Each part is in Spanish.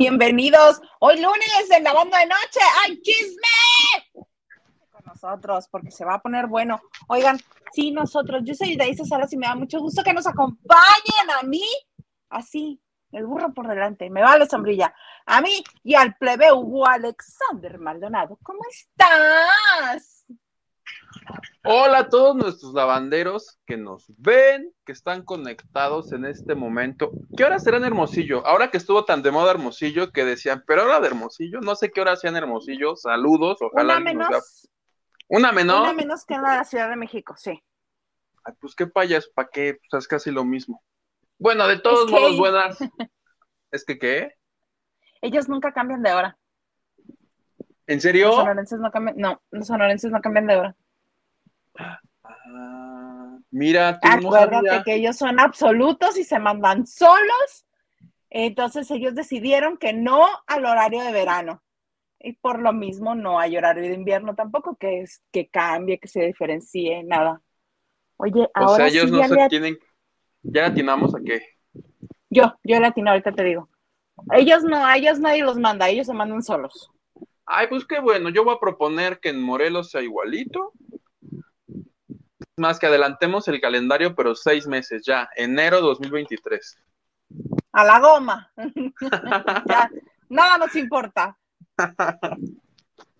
Bienvenidos. Hoy lunes en la banda de noche. ¡Ay, chisme! Con nosotros, porque se va a poner bueno. Oigan, sí, nosotros, yo soy Daisy Salas y me da mucho gusto que nos acompañen a mí, así, el burro por delante, me va la sombrilla, a mí y al plebe Hugo Alexander Maldonado. ¿Cómo estás? Hola a todos nuestros lavanderos que nos ven, que están conectados en este momento. ¿Qué hora será en Hermosillo? Ahora que estuvo tan de moda Hermosillo que decían, pero hora de Hermosillo, no sé qué hora sea en Hermosillo. Saludos, ojalá. Una menos. Una menos. Una menos que en la Ciudad de México, sí. Ay, pues qué payas, ¿para qué? Pues es casi lo mismo. Bueno, de todos modos, buenas. ¿Es que qué? Ellos nunca cambian de hora. ¿En serio? Los sonorenses no cambian, no, los sonorenses no cambian de hora. Ah, mira, acuérdate que ellos son absolutos y se mandan solos. Entonces ellos decidieron que no al horario de verano. Y por lo mismo no hay horario de invierno tampoco, que es que cambie, que se diferencie, nada. Oye, ahora. O sea, ellos no se tienen. ¿Ya atinamos a qué? Yo, yo latino, ahorita te digo. Ellos no, a ellos nadie los manda, ellos se mandan solos. Ay, pues qué bueno, yo voy a proponer que en Morelos sea igualito más que adelantemos el calendario, pero seis meses ya, enero 2023. A la goma. nada nos importa.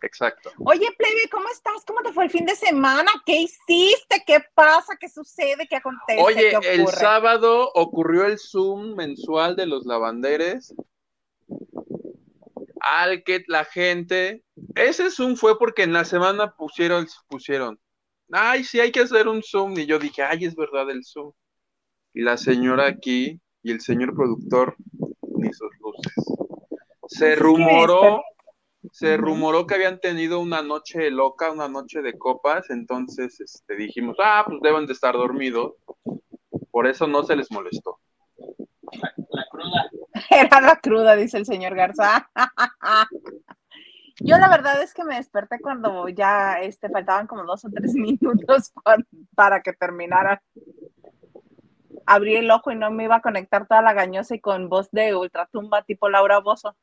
Exacto. Oye, Plebe, ¿cómo estás? ¿Cómo te fue el fin de semana? ¿Qué hiciste? ¿Qué pasa? ¿Qué sucede? ¿Qué acontece? Oye, el sábado ocurrió el Zoom mensual de los lavanderes al que la gente, ese Zoom fue porque en la semana pusieron, pusieron ay, sí, hay que hacer un Zoom. Y yo dije, ay, es verdad el Zoom. Y la señora aquí y el señor productor, ni sus luces. Se rumoró, se rumoró que habían tenido una noche loca, una noche de copas, entonces este, dijimos, ah, pues deben de estar dormidos. Por eso no se les molestó. la cruda. Era la cruda, dice el señor Garza. Yo la verdad es que me desperté cuando ya este, faltaban como dos o tres minutos para, que terminara. Abrí el ojo y no me iba a conectar toda la gañosa y con voz de ultratumba tipo Laura Bozo.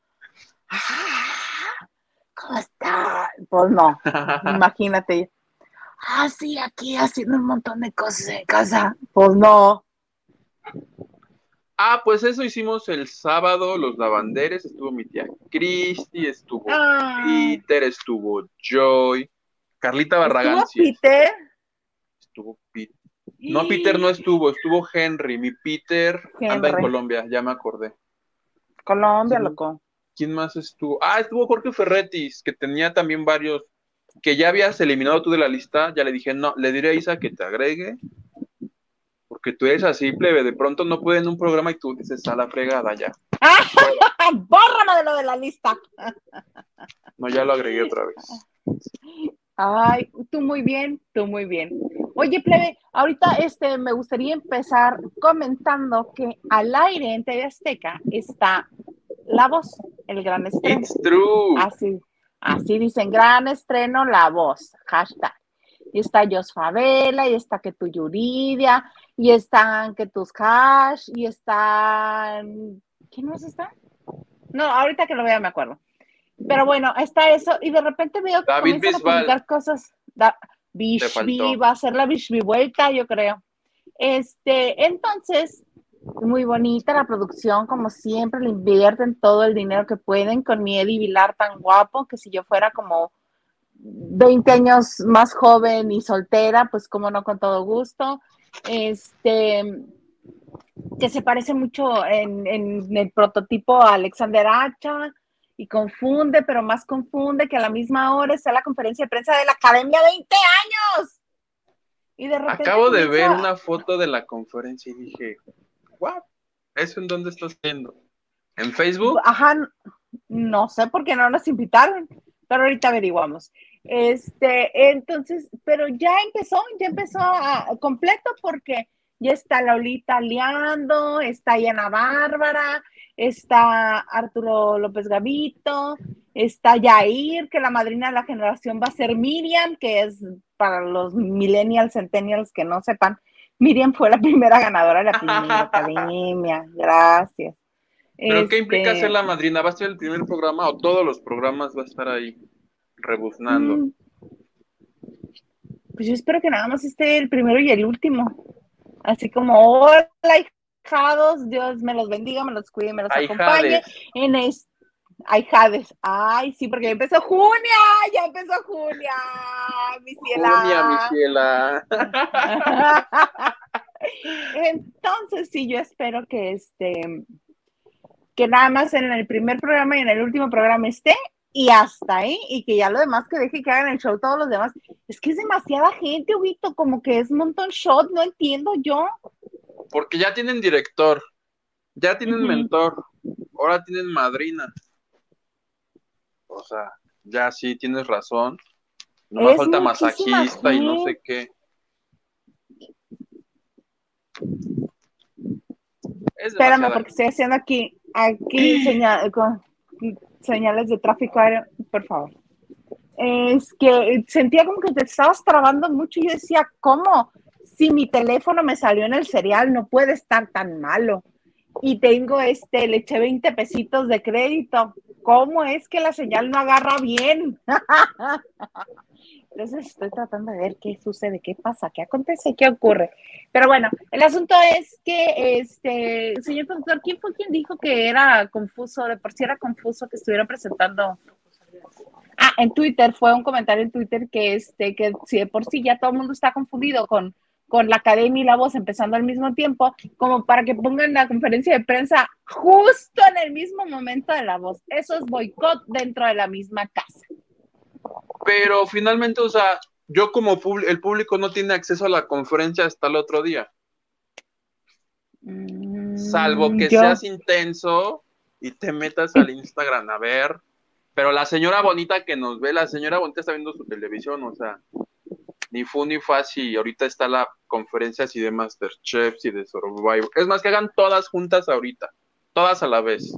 ¿Cómo está? Pues no, imagínate. Ah, sí, aquí haciendo un montón de cosas en casa. Pues no. Ah, pues eso hicimos el sábado, los lavanderes, estuvo mi tía Cristi, estuvo ah. Peter, estuvo Joy, Carlita Barragán. ¿Estuvo Peter? Estuvo Peter. No, Peter no estuvo, estuvo Henry. Mi Peter anda en Colombia, ya me acordé. Colombia, loco. ¿Quién más estuvo? Ah, estuvo Jorge Ferretis, que tenía también varios, que ya habías eliminado tú de la lista. Ya le dije, no, le diré a Isa que te agregue porque tú eres así, plebe, de pronto no puede en un programa y tú dices, a la fregada ya. Bórrame de lo de la lista. no, ya lo agregué otra vez. Ay, tú muy bien, tú muy bien. Oye, plebe, ahorita este, me gustaría empezar comentando que al aire en TV Azteca está La Voz, el gran estreno. It's true. Así, así dicen, gran estreno La Voz, hashtag y está Jos Favela, y está que tu Yuridia, y están que tus Cash, y están. ¿Quién más está? No, ahorita que lo vea me acuerdo. Pero bueno, está eso, y de repente veo que David comienzan a publicar cosas. Da, Bishbi, va a ser la Bishbi vuelta, yo creo. Este, entonces, muy bonita la producción, como siempre, le invierten todo el dinero que pueden con mi Eddie Vilar tan guapo, que si yo fuera como 20 años más joven y soltera, pues como no, con todo gusto. Este, que se parece mucho en, el prototipo a Alexander Hacha y confunde, pero más confunde que a la misma hora está la conferencia de prensa de la Academia 20 años. Y de Acabo de ver una foto de la conferencia y dije, wow, ¿eso en dónde estás viendo? ¿En Facebook? Ajá, no sé por qué no nos invitaron, pero ahorita averiguamos. Este, entonces, pero ya empezó, ya empezó a, completo porque ya está Laulita liando, está Yana Bárbara, está Arturo López Gavito, está Yair, que la madrina de la generación va a ser Miriam, que es para los millennials, centennials que no sepan, Miriam fue la primera ganadora de la primera academia, gracias. ¿Pero qué implica ser la este madrina? ¿Va a ser el primer programa o todos los programas va a estar ahí rebuznando? Mm. Pues yo espero que nada más esté el primero y el último. Así como, hola hijados, Dios me los bendiga, me los cuide, me los acompañe en este Ay, Jades. Ay, sí, porque ya empezó Junia, ya empezó Junia, mi ciela. Junia, mi ciela. Entonces, sí, yo espero que este, que nada más en el primer programa y en el último programa esté y hasta ahí, y que ya lo demás que deje que hagan el show todos los demás. Es que es demasiada gente, Huito, como que es un montón shot, no entiendo yo. Porque ya tienen director, ya tienen mentor, ahora tienen madrina. O sea, ya sí tienes razón. No me falta masajista y no sé qué. Espérame, porque estoy haciendo aquí, aquí señales de tráfico aéreo, por favor. Es que sentía como que te estabas trabando mucho y yo decía, ¿cómo? Si mi teléfono me salió en el cereal, no puede estar tan malo. Y tengo este, le eché 20 pesitos de crédito. ¿Cómo es que la señal no agarra bien? Entonces estoy tratando de ver qué sucede, qué pasa, qué acontece, qué ocurre. Pero bueno, el asunto es que, este, señor productor, ¿quién fue quien dijo que era confuso, de por sí era confuso que estuviera presentando? Ah, en Twitter, fue un comentario en Twitter que, este, que si de por sí ya todo el mundo está confundido con, con la academia y la voz empezando al mismo tiempo, como para que pongan la conferencia de prensa justo en el mismo momento de la voz. Eso es boicot dentro de la misma casa. Pero finalmente, o sea, yo como el público no tiene acceso a la conferencia hasta el otro día. Mm, Salvo que seas intenso y te metas al Instagram a ver. Pero la señora bonita que nos ve, la señora bonita está viendo su televisión, o sea, ni fu ni si ahorita está la conferencia así de Masterchef y de Survivor. Es más, que hagan todas juntas ahorita, todas a la vez.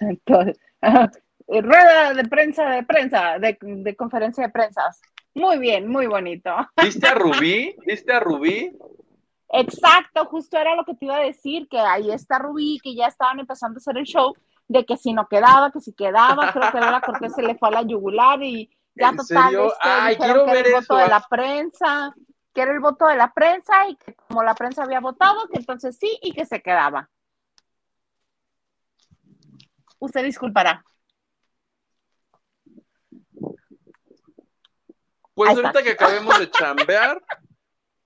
rueda de prensa, de prensa, de, conferencia de prensas. Muy bien, muy bonito. ¿Viste a Rubí? ¿Viste a Rubí? Exacto, justo era lo que te iba a decir, que ahí está Rubí, que ya estaban empezando a hacer el show, de que si no quedaba, que si quedaba, creo que la Cortés se le fue a la yugular y ya total, este, Ay, quiero ver el voto de la prensa, que era el voto de la prensa y que como la prensa había votado, que entonces sí y que se quedaba. Usted disculpará. Pues ahorita que acabemos de chambear,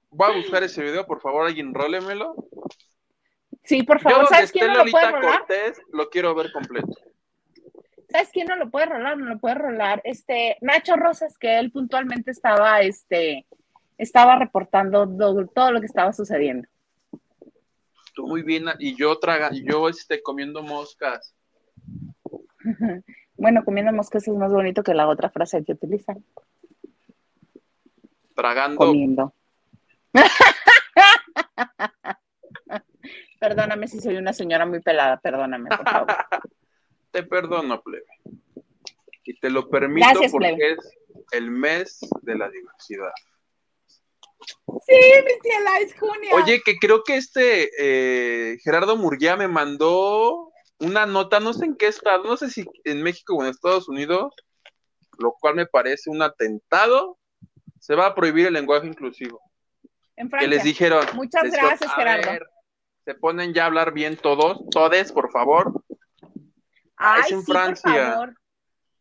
voy a buscar ese video, por favor, alguien rólemelo. Sí, por favor, ¿sabes quién no lo puede rolar? Cortés, lo quiero ver completo. ¿Sabes quién no lo puede rolar? No lo puede rolar. Este, Nacho Rosas, que él puntualmente estaba, este, estaba reportando todo, lo que estaba sucediendo. Estuvo muy bien, y yo traga, yo este, comiendo moscas. bueno, comiendo moscas es más bonito que la otra frase que utilizan. Tragando. Comiendo. perdóname si soy una señora muy pelada, perdóname, por favor. te perdono, plebe. Y te lo permito porque es el mes de la diversidad. Sí, mi ciela, es junio. Oye, que creo que este eh, Gerardo Murguía me mandó una nota, no sé en qué estado, no sé si en México o en Estados Unidos, lo cual me parece un atentado se va a prohibir el lenguaje inclusivo. En Francia. Que les dijeron. Muchas gracias, Gerardo. se ponen ya a hablar bien todos, todes, por favor. Ay, es en Francia.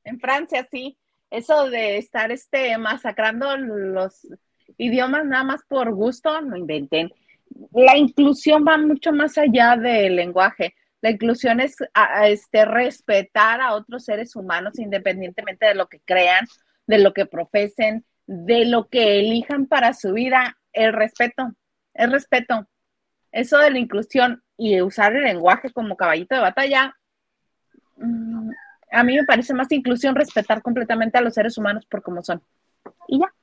En Francia, sí. Eso de estar este masacrando los idiomas nada más por gusto, no inventen. La inclusión va mucho más allá del lenguaje. La inclusión es este, respetar a otros seres humanos independientemente de lo que crean, de lo que profesen, de lo que elijan para su vida, el respeto, el respeto. Eso de la inclusión y usar el lenguaje como caballito de batalla, mm, a mí me parece más inclusión respetar completamente a los seres humanos por como son. Y ya.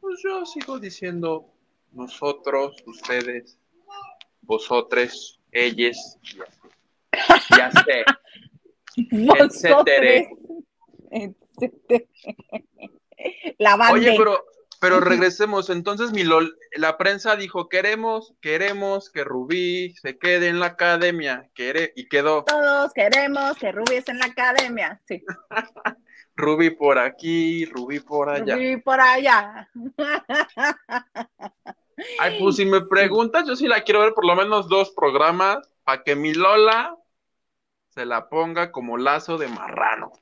Pues yo sigo diciendo nosotros, ustedes, vosotros, ellos, ya sé, etcétera. La Oye, pero pero regresemos. Entonces, mi la prensa dijo: queremos, queremos que Rubí se quede en la academia. Quiere, y quedó. Todos queremos que Rubí esté en la academia. Sí. Rubí por aquí, Rubí por allá. Rubí por allá. Ay, pues si me preguntas, yo sí la quiero ver por lo menos dos programas para que mi Lola se la ponga como lazo de marrano.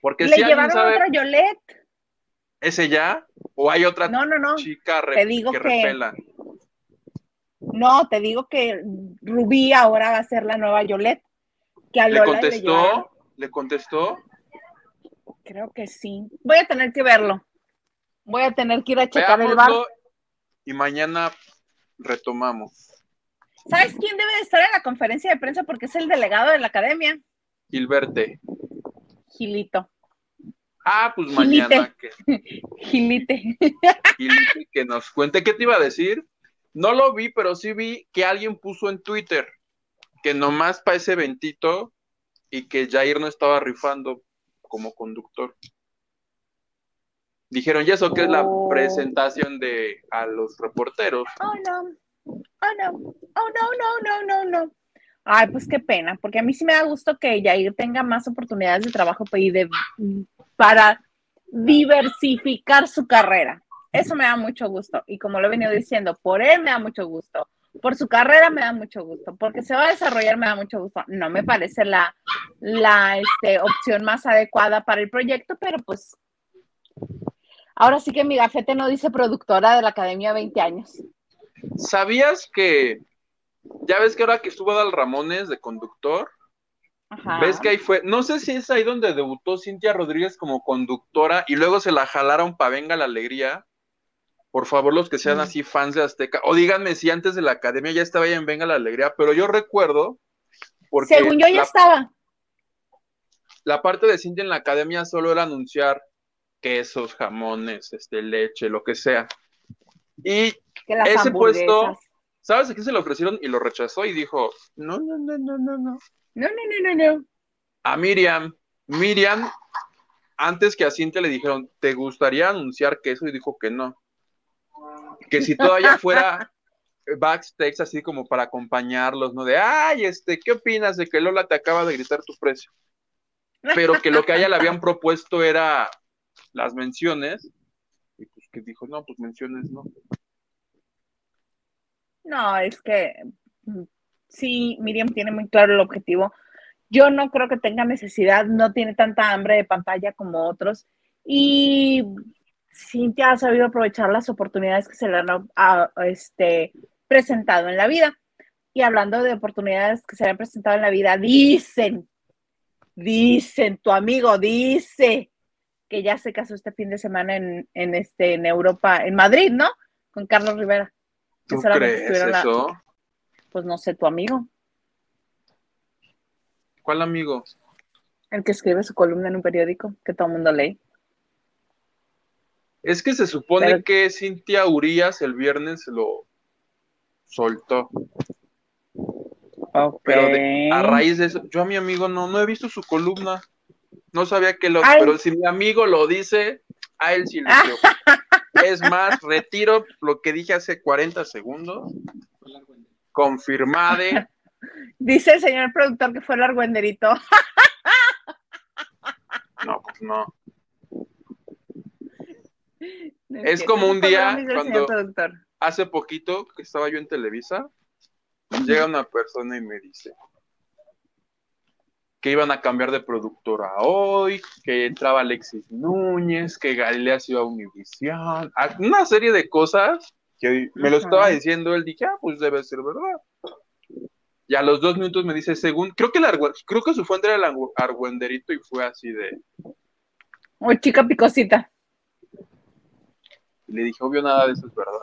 Porque Le si llevaron sabe, otra Yolet. ¿Ese ya? ¿O hay otra no, no, no. chica te digo que, No, te digo que Rubí ahora va a ser la nueva Yolet. Que ¿Le contestó? ¿Le contestó? Creo que sí. Voy a tener que verlo. Voy a tener que ir a checar el bar. Y mañana retomamos. ¿Sabes quién debe de estar en la conferencia de prensa? Porque es el delegado de la academia. Gilberte. Gilito. Ah, pues mañana. Que... Gilite. Gilite, que nos cuente. ¿Qué te iba a decir? No lo vi, pero sí vi que alguien puso en Twitter que nomás para ese eventito y que Jair no estaba rifando como conductor. Dijeron, ¿y eso qué es la oh. presentación de a los reporteros? Oh, no. Oh, no. Oh, no, no, no, no, no. Ay, pues qué pena, porque a mí sí me da gusto que Jair tenga más oportunidades de trabajo y de, para diversificar su carrera. Eso me da mucho gusto. Y como lo he venido diciendo, por él me da mucho gusto. Por su carrera me da mucho gusto. Porque se va a desarrollar me da mucho gusto. No me parece la, la este, opción más adecuada para el proyecto, pero pues ahora sí que mi gafete no dice productora de la Academia 20 años. ¿Sabías que ya ves que ahora que estuvo Dal Ramones de conductor, ves que ahí fue, no sé si es ahí donde debutó Cintia Rodríguez como conductora y luego se la jalaron para Venga la Alegría. Por favor, los que sean mm. así fans de Azteca, o díganme si antes de la academia ya estaba ahí en Venga la Alegría, pero yo recuerdo. Porque Según yo ya estaba. La parte de Cintia en la academia solo era anunciar quesos, jamones, este, leche, lo que sea. Y ese puesto, ¿sabes a quién se lo ofrecieron y lo rechazó y dijo, no, no, no, no, no, no. No, no, no, no, no. A Miriam. Miriam, antes que a Cintia le dijeron, ¿te gustaría anunciar queso? Y dijo que no. Que si todavía fuera backstage así como para acompañarlos, ¿no? De, ay, este, ¿qué opinas de que Lola te acaba de gritar tu precio? Pero que lo que a ella le habían propuesto era las menciones, y pues que dijo, no, pues menciones no. No, es que sí, Miriam tiene muy claro el objetivo. Yo no creo que tenga necesidad, no tiene tanta hambre de pantalla como otros. Y Cintia ha sabido aprovechar las oportunidades que se le han este, presentado en la vida. Y hablando de oportunidades que se le han presentado en la vida, dicen, dicen, tu amigo dice que ya se casó este fin de semana en, este, en Europa, en Madrid, ¿no? Con Carlos Rivera. ¿Tú crees eso? Pues no sé, tu amigo. ¿Cuál amigo? El que escribe su columna en un periódico que todo el mundo lee. Es que se supone que Cintia Urias el viernes lo soltó. Pero a raíz de eso, yo a mi amigo no, no he visto su columna. No sabía que lo, pero si mi amigo lo dice, a él sí le dio. Es más, retiro lo que dije hace 40 segundos. Confirmade. Dice el señor productor que fue el argüenderito. No, pues no. es como un día cuando hace poquito que estaba yo en Televisa, llega una persona y me dice, que iban a cambiar de productora hoy, que entraba Alexis Núñez, que Galilea se iba a Univision, una serie de cosas que me lo estaba diciendo él, dije, ah, pues debe ser verdad. Y a los dos minutos me dice, según, creo que, creo que su fuente era el argüenderito y fue así de... Oh, chica picosita. le dije, obvio, nada de eso es verdad.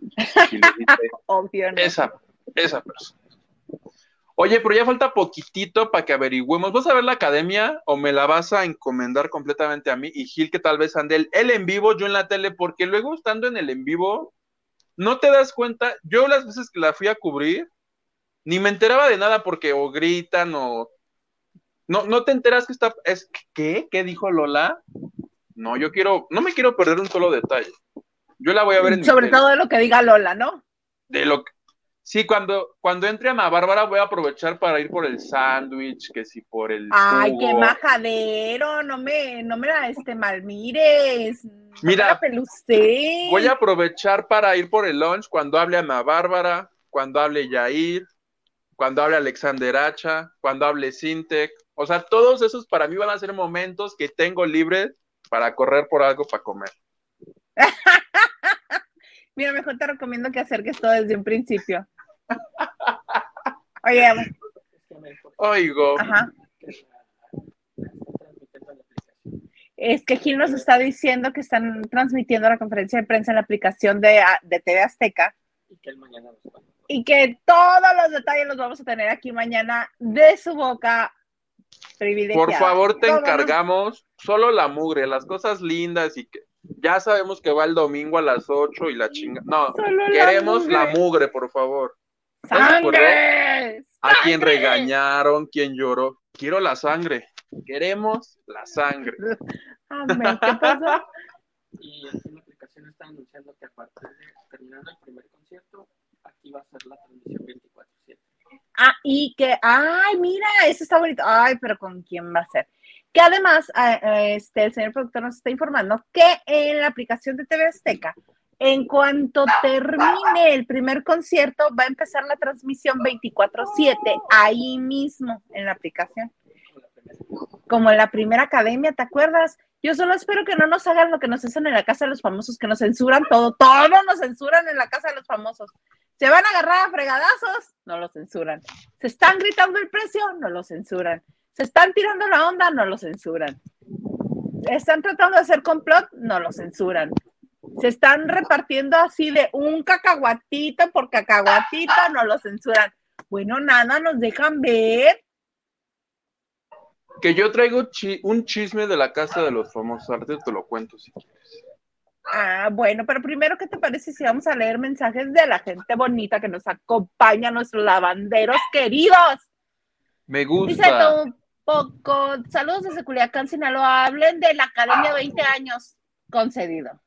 Y le dije, obvio, no. Esa, esa persona. Oye, pero ya falta poquitito para que averigüemos. ¿Vas a ver la academia o me la vas a encomendar completamente a mí y Gil que tal vez ande él en vivo, yo en la tele? Porque luego estando en el en vivo, no te das cuenta. Yo las veces que la fui a cubrir, ni me enteraba de nada porque o gritan o... No, no te enteras que está... Es, ¿Qué? ¿Qué dijo Lola? No, yo quiero, no me quiero perder un solo detalle. Yo la voy a ver en Sobre todo de lo que diga Lola, ¿no? De lo que, Sí, cuando, cuando entre Ana Bárbara voy a aprovechar para ir por el sándwich, que si por el. Ay, qué majadero, no me, no me la este, malmires. Mira, voy a aprovechar para ir por el lunch cuando hable Ana Bárbara, cuando hable Yair, cuando hable Alexander Hacha, cuando hable Sintec. O sea, todos esos para mí van a ser momentos que tengo libres para correr por algo para comer. Mira, mejor te recomiendo que acerques todo desde un principio. Oye, oigo. Ajá. Es que Gil nos está diciendo que están transmitiendo la conferencia de prensa en la aplicación de, de TV Azteca. Y que mañana Y que todos los detalles los vamos a tener aquí mañana de su boca Por favor, te encargamos solo la mugre, las cosas lindas y que ya sabemos que va el domingo a las 8 y la chinga. No, queremos la mugre. por favor. ¡Sangre! A quien regañaron, quien lloró. Quiero la sangre. Queremos la sangre. Amén. ¿Qué pasó? Y aquí en la aplicación está anunciando que a partir de terminando el primer concierto, aquí va a ser la transmisión 24-7. Ah, y que, ay, mira, eso está bonito. Ay, pero ¿con quién va a ser? Que además, ah, este, el señor productor nos está informando que en la aplicación de TV Azteca, en cuanto termine el primer concierto, va a empezar la transmisión 24/7 ahí mismo en la aplicación. Como en la primera academia, ¿te acuerdas? Yo solo espero que no nos hagan lo que nos hacen en la casa de los famosos, que nos censuran todo, todo nos censuran en la casa de los famosos. Se van a agarrar a fregadazos, no lo censuran. Se están gritando el precio, no lo censuran se están tirando la onda, no lo censuran. Están tratando de hacer complot, no lo censuran. Se están repartiendo así de un cacahuatito por cacahuatito, no lo censuran. Bueno, nada, nos dejan ver. Que yo traigo un chisme de la casa de los famosos artes, te lo cuento si quieres. Ah, bueno, pero primero, ¿qué te parece si vamos a leer mensajes de la gente bonita que nos acompaña, nuestros lavanderos queridos? Me gusta poco. Saludos desde Culiacán, Sinaloa. Hablen de la Academia 20 años concedido.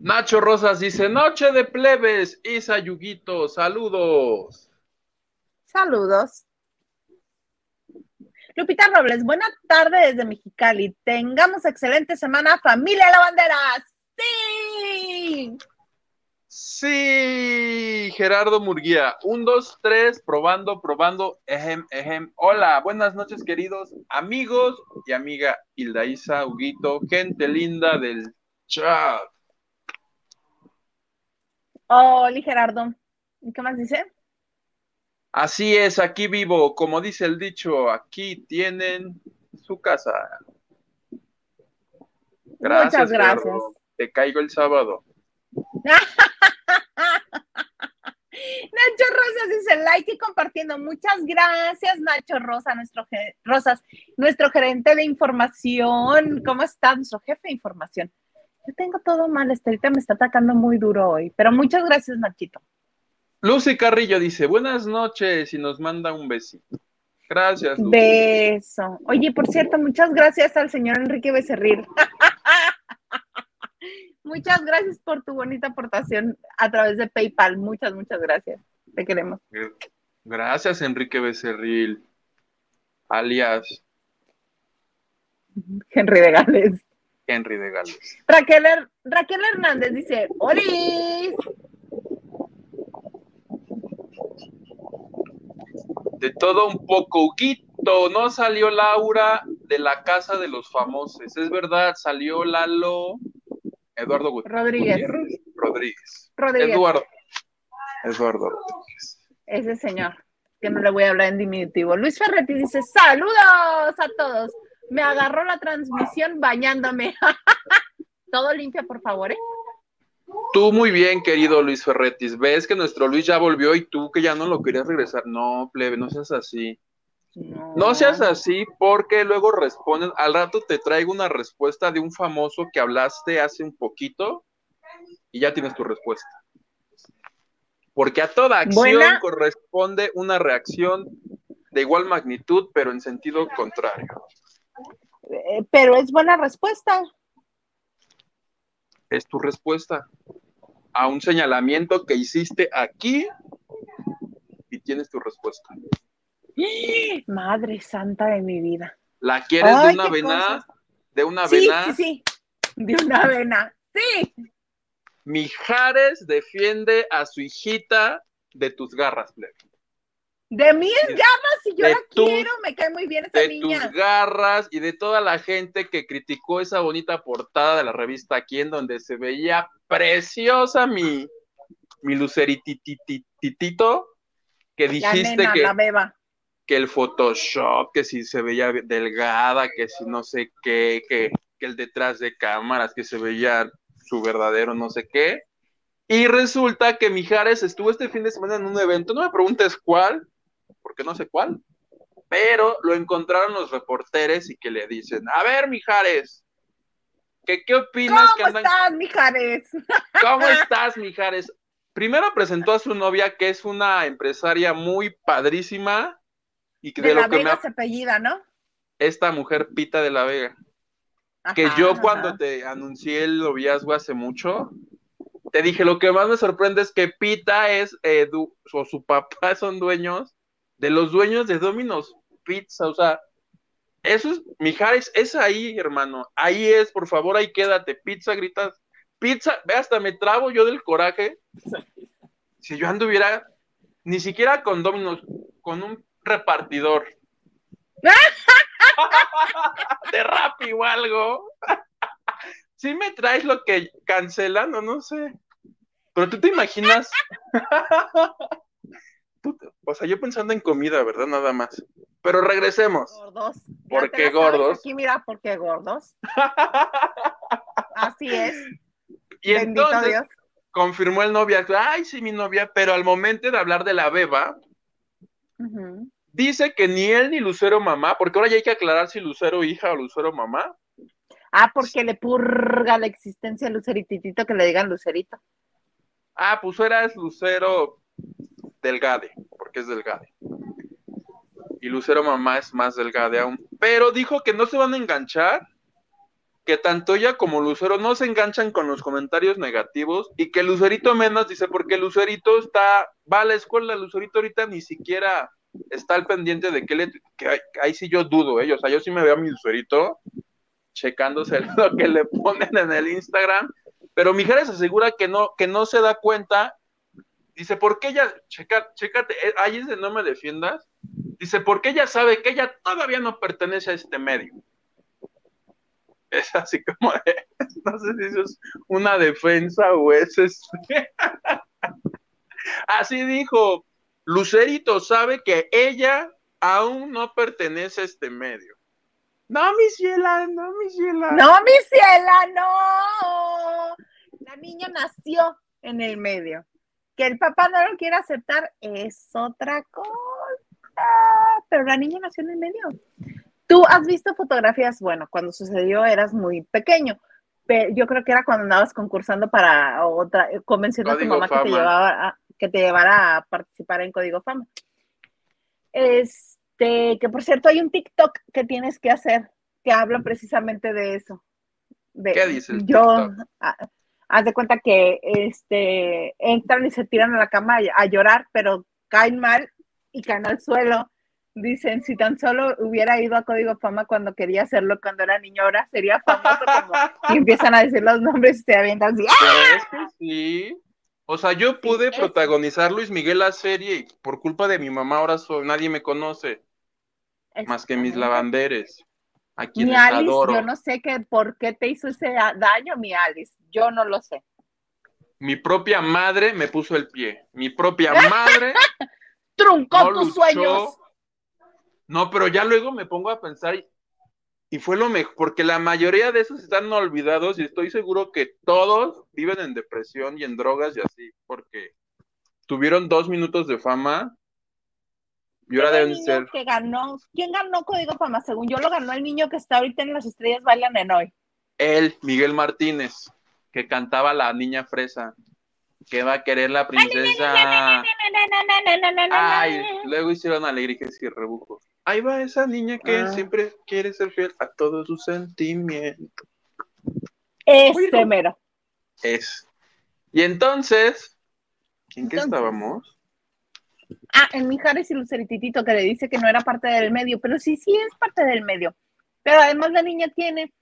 Nacho Rosas dice, noche de plebes, Isa Yuguito, saludos. Saludos. Lupita Robles, buena tarde desde Mexicali. Tengamos excelente semana, familia Lavanderas. Sí. Sí, Gerardo Murguía. Un, dos, tres, probando, probando. Ejem, ejem. Hola, buenas noches, queridos amigos y amiga Hilda Isa, Huguito, gente linda del chat. Hola, Gerardo. ¿Y qué más dice? Así es, aquí vivo. Como dice el dicho, aquí tienen su casa. Gracias. Muchas gracias. Te caigo el sábado. Nacho Rosas dice like y compartiendo. Muchas gracias, Nacho Rosa, nuestro Rosas, nuestro gerente de información. ¿Cómo está? Nuestro jefe de información. Yo tengo todo mal, Estelita me está atacando muy duro hoy, pero muchas gracias, Nachito. Lucy Carrillo dice, buenas noches y nos manda un besito. Gracias. Beso. Oye, por cierto, muchas gracias al señor Enrique Becerril. Muchas gracias por tu bonita aportación a través de PayPal. Muchas, muchas gracias. Te queremos. Gracias, Enrique Becerril, alias Henry de Gales. Henry de Gales. Raquel, Raquel Hernández dice, ¡Olis! De todo un poco, Huguito, no salió Laura de la casa de los famosos. Es verdad, salió Lalo Eduardo Rodríguez. Rodríguez. Rodríguez. Eduardo. Eduardo Rodríguez. Ese señor, que no le voy a hablar en diminutivo. Luis Ferretti dice, saludos a todos. Me agarró la transmisión bañándome. Todo limpio, por favor, ¿eh? Tú muy bien, querido Luis Ferretis. Ves que nuestro Luis ya volvió y tú que ya no lo querías regresar. No, plebe, no seas así. No. seas así porque luego responden, al rato te traigo una respuesta de un famoso que hablaste hace un poquito y ya tienes tu respuesta. Porque a toda acción corresponde una reacción de igual magnitud, pero en sentido contrario. Eh, pero es buena respuesta. Es tu respuesta a un señalamiento que hiciste aquí y tienes tu respuesta. Madre santa de mi vida. ¿La quieres de una avena? ¿De una avena? Sí, sí, sí. De una avena. Sí. Mijares defiende a su hijita de tus garras, plebe. De mis garras, si yo la quiero, me cae muy bien esa niña. De tus garras y de toda la gente que criticó esa bonita portada de la revista aquí en donde se veía preciosa mi, mi lucerititito que dijiste que, que el Photoshop, que si se veía delgada, que si no sé qué, que, que el detrás de cámaras, que se veía su verdadero no sé qué. Y resulta que Mijares estuvo este fin de semana en un evento, no me preguntes cuál, porque no sé cuál, pero lo encontraron los reporteros y que le dicen, a ver, Mijares, ¿qué, qué opinas? ¿Cómo estás, Mijares? ¿Cómo estás, Mijares? Primero presentó a su novia, que es una empresaria muy padrísima. Y que de, lo que me... apellida, ¿no? Esta mujer Pita de la Vega. que yo cuando te anuncié el noviazgo hace mucho, te dije, lo que más me sorprende es que Pita es, Edu, o su papá son dueños de los dueños de Domino's Pizza, o sea, eso es, Mijares, es ahí, hermano, ahí es, por favor, ahí quédate, pizza, gritas, pizza, ve, hasta me trabo yo del coraje, si yo anduviera, ni siquiera con Domino's, con un repartidor. de Rappi o algo. Si me traes lo que cancelan o no sé. Pero tú te imaginas o sea, yo pensando en comida, ¿verdad? Nada más. Pero regresemos. Gordos. ¿Por qué gordos? Aquí mira, ¿por qué gordos? Así es. Y entonces confirmó el novia, ay, sí, mi novia, pero al momento de hablar de la beba, dice que ni él ni Lucero mamá, porque ahora ya hay que aclarar si Lucero hija o Lucero mamá. Ah, porque le purga la existencia a Lucerititito que le digan Lucerito. Ah, pues eras Lucero delgade, porque es delgade. Y Lucero Mamá es más delgade aún. Pero dijo que no se van a enganchar, que tanto ella como Lucero no se enganchan con los comentarios negativos y que Lucerito menos dice, porque Lucerito está, va a la escuela, Lucerito ahorita ni siquiera está al pendiente de que le, que ahí sí yo dudo, ¿eh? o sea, yo sí me veo a mi Lucerito checándose lo que le ponen en el Instagram, pero Mijares asegura que no, que no se da cuenta Dice, ¿por qué ella, checa, eh, ahí es de no me defiendas. Dice, porque ella sabe que ella todavía no pertenece a este medio. Es así como de, no sé si eso es una defensa o es este. así dijo, Lucerito sabe que ella aún no pertenece a este medio. No, mi ciela, no, mi ciela. No, mi ciela, no. La niña nació en el medio. Que el papá no lo quiere aceptar es otra cosa. Pero la niña nació en el medio. Tú has visto fotografías, bueno, cuando sucedió eras muy pequeño, pero yo creo que era cuando andabas concursando para otra, convención a tu mamá que te, llevaba que te llevara a participar en Código Fama. Este, que por cierto hay un TikTok que tienes que hacer que habla precisamente de eso. ¿Qué dice yo, haz de cuenta que este, entran y se tiran a la cama a, llorar, pero caen mal y caen al suelo. Dicen, si tan solo hubiera ido a Código Fama cuando quería hacerlo cuando era niño, ahora sería famoso como... y empiezan a decir los nombres y se avientan así. ¡Ah! Sí. O sea, yo pude protagonizar Luis Miguel la serie y por culpa de mi mamá ahora soy, nadie me conoce. Más que mis lavanderes. Mi Alice, yo no sé por qué te hizo ese daño, mi Alice. Yo no lo sé. Mi propia madre me puso el pie. Mi propia madre. Truncó tus sueños. No, pero ya luego me pongo a pensar y, fue lo mejor, porque la mayoría de esos están olvidados y estoy seguro que todos viven en depresión y en drogas y así, porque tuvieron dos minutos de fama y ahora deben ser. Que ganó, ¿Quién ganó Código Fama? Según yo lo ganó el niño que está ahorita en las estrellas bailan en hoy. Él, Miguel Martínez que cantaba la niña fresa, que va a querer la princesa. Ay, luego hicieron alegrías y rebujos. ahí va esa niña que ah. siempre quiere ser fiel a todos sus sentimientos. Este mero. Es. Y entonces, ¿en qué estábamos? Ah, en Mijares y Lucerititito, que le dice que no era parte del medio, pero sí, sí es parte del medio. Pero además la niña tiene,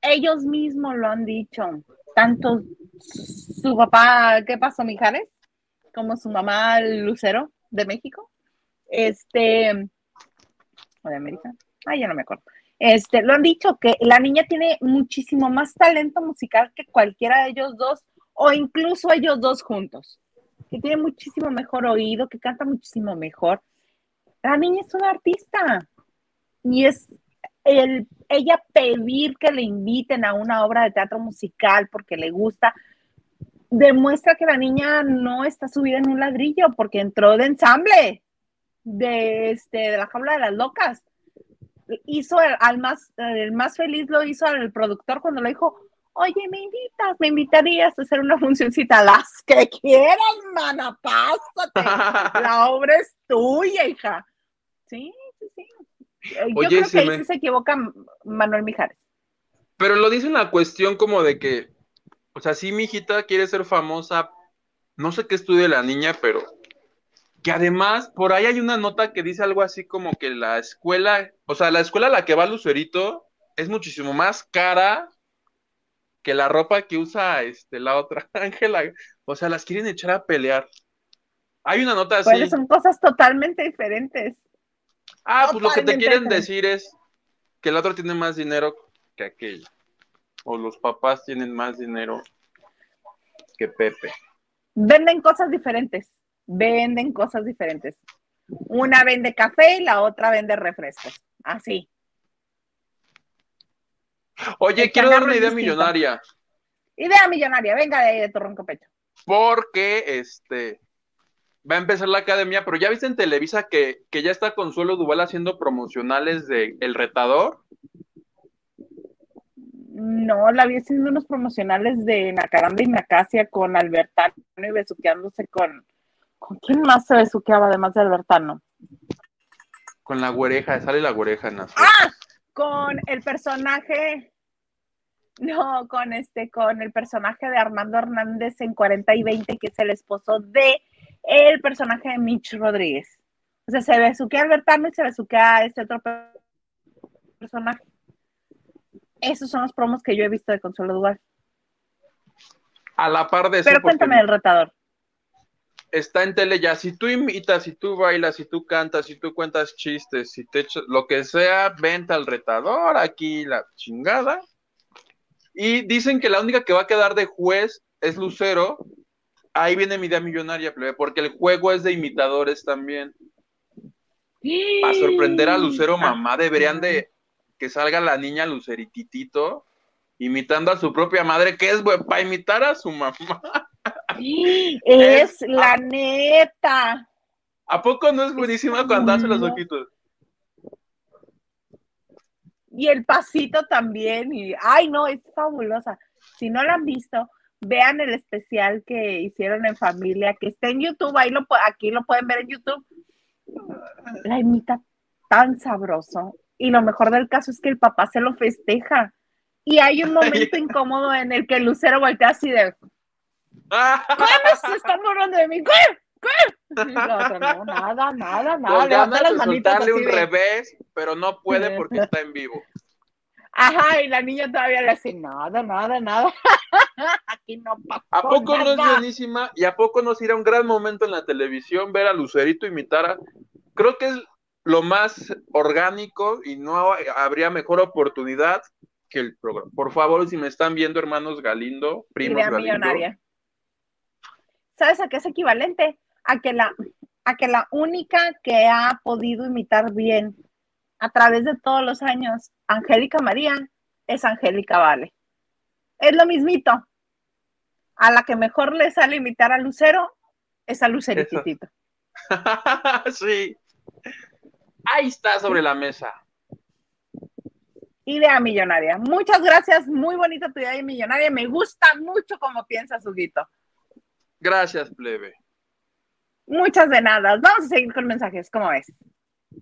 ellos mismos lo han dicho, tanto su papá, ¿qué pasó, Mijares? Como su mamá, Lucero, de México. Este, o de América. Ay, ya no me acuerdo. Este, lo han dicho que la niña tiene muchísimo más talento musical que cualquiera de ellos dos, o incluso ellos dos juntos. Que tiene muchísimo mejor oído, que canta muchísimo mejor. La niña es una artista. Y es el, ella pedir que le inviten a una obra de teatro musical porque le gusta, demuestra que la niña no está subida en un ladrillo porque entró de ensamble de, este, de la jaula de las locas. Hizo al más, el más feliz lo hizo al productor cuando le dijo, oye, me invitas, me invitarías a hacer una funcioncita, las que quieras, mana, pásate, la obra es tuya, hija. Sí, sí, sí. Yo creo que ahí se equivoca Manuel Mijares. Pero lo dice una cuestión como de que, o sea, sí, mi hijita quiere ser famosa, no sé qué estudie la niña, pero que además por ahí hay una nota que dice algo así como que la escuela, o sea, la escuela a la que va Lucerito es muchísimo más cara que la ropa que usa este, la otra Ángela. O sea, las quieren echar a pelear. Hay una nota así. son cosas totalmente diferentes. Ah, pues lo que te quieren decir es que el otro tiene más dinero que aquella. O los papás tienen más dinero que Pepe. Venden cosas diferentes venden cosas diferentes. Una vende café y la otra vende refrescos. Así. Oye, quiero dar una idea millonaria. Idea millonaria, venga de ahí de tu ronco pecho. Porque este va a empezar la academia, pero ya viste en Televisa que, que ya está Consuelo Duval haciendo promocionales de El Retador. No, la vi haciendo unos promocionales de Nacaranda y Nacasia con Albertano y besuqueándose con, ¿Con quién más se besuqueaba además de Albertano? Con la güereja, sale la güereja en ¡Ah! Con el personaje. No, con este, con el personaje de Armando Hernández en 40 y 20, que es el esposo de el personaje de Mitch Rodríguez. O sea, se besuquea a Albertano y se besuquea a este otro personaje. Esos son los promos que yo he visto de Consuelo Duval. A la par de eso. Pero cuéntame del retador está en tele ya, si tú imitas, si tú bailas, si tú cantas, si tú cuentas chistes, si te echas, lo que sea, venta al retador, aquí la chingada. Y dicen que la única que va a quedar de juez es Lucero. Ahí viene mi idea millonaria, porque el juego es de imitadores también. Para sorprender a Lucero, mamá, deberían de que salga la niña Lucerititito imitando a su propia madre, que es para imitar a su mamá. Es, la neta. ¿A poco no es buenísima cuando hace los ojitos? Y el pasito también. Y, ay, no, es fabulosa. Si no la han visto, vean el especial que hicieron en familia, que está en YouTube. Ahí lo, aquí lo pueden ver en YouTube. La imita tan sabroso. Y lo mejor del caso es que el papá se lo festeja. Y hay un momento incómodo en el que Lucero voltea así de. ¿Cómo se están burlando de mí? ¿Qué? No, no, nada, nada, nada. Levanta las manitas darle un revés, pero no puede porque está en vivo. Ajá, y la niña todavía le hace nada, nada, nada. Aquí no pasa ¿A poco no es buenísima? ¿Y a poco no sería un gran momento en la televisión ver a Lucerito imitar a... Creo que es lo más orgánico y no habría mejor oportunidad que el programa. Por favor, si me están viendo, hermanos Galindo, primos Idea Galindo. millonaria. ¿Sabes a qué es equivalente? A que la, a que la única que ha podido imitar bien a través de todos los años, Angélica María, es Angélica Vale. Es lo mismito. A la que mejor le sale imitar a Lucero es a Lucerititito. sí. Ahí está sobre la mesa. Idea millonaria. Muchas gracias. Muy bonita tu idea millonaria. Me gusta mucho cómo piensas, Huguito. Gracias, plebe. Muchas de nada. Vamos a seguir con mensajes. ¿Cómo ves?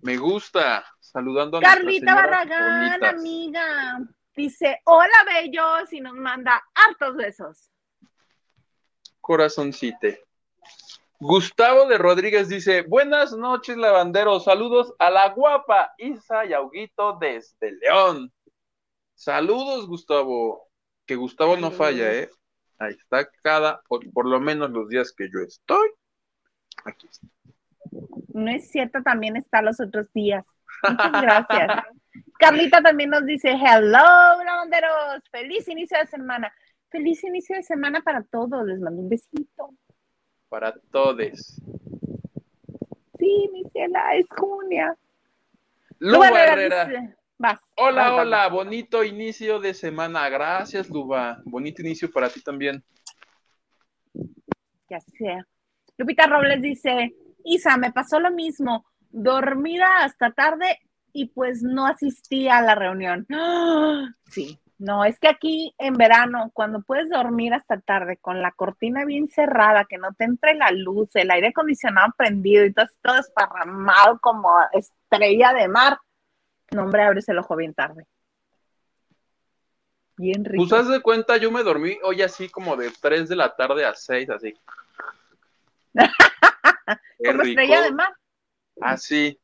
Me gusta. Saludando a Carlita Barragán, amiga. Dice, hola bellos, y nos manda hartos besos. Corazoncito. Gustavo de Rodríguez dice, buenas noches, lavanderos. Saludos a la guapa Isa y Auguito desde León. Saludos, Gustavo. Que Gustavo no falla, ¿eh? Ahí está cada, por, por lo menos los días que yo estoy. Aquí está. No es cierto, también está los otros días. Muchas gracias. Carlita también nos dice, hello, lavanderos. Feliz inicio de semana. Feliz inicio de semana para todos. Les mando un besito para todos. Sí, mi ciela, es Junia. Luba Herrera. hola, hola, bonito inicio de semana. Gracias, Luba. Bonito inicio para ti también. Ya sea. Lupita Robles dice, Isa, me pasó lo mismo. Dormida hasta tarde y pues no asistí a la reunión. Sí, no, es que aquí en verano, cuando puedes dormir hasta tarde con la cortina bien cerrada, que no te entre la luz, el aire acondicionado prendido y todo, todo esparramado como estrella de mar, no, hombre, abres el ojo bien tarde. Bien rico. Pues haz de cuenta, yo me dormí hoy así como de 3 de la tarde a 6, así. Como estrella de mar. Así,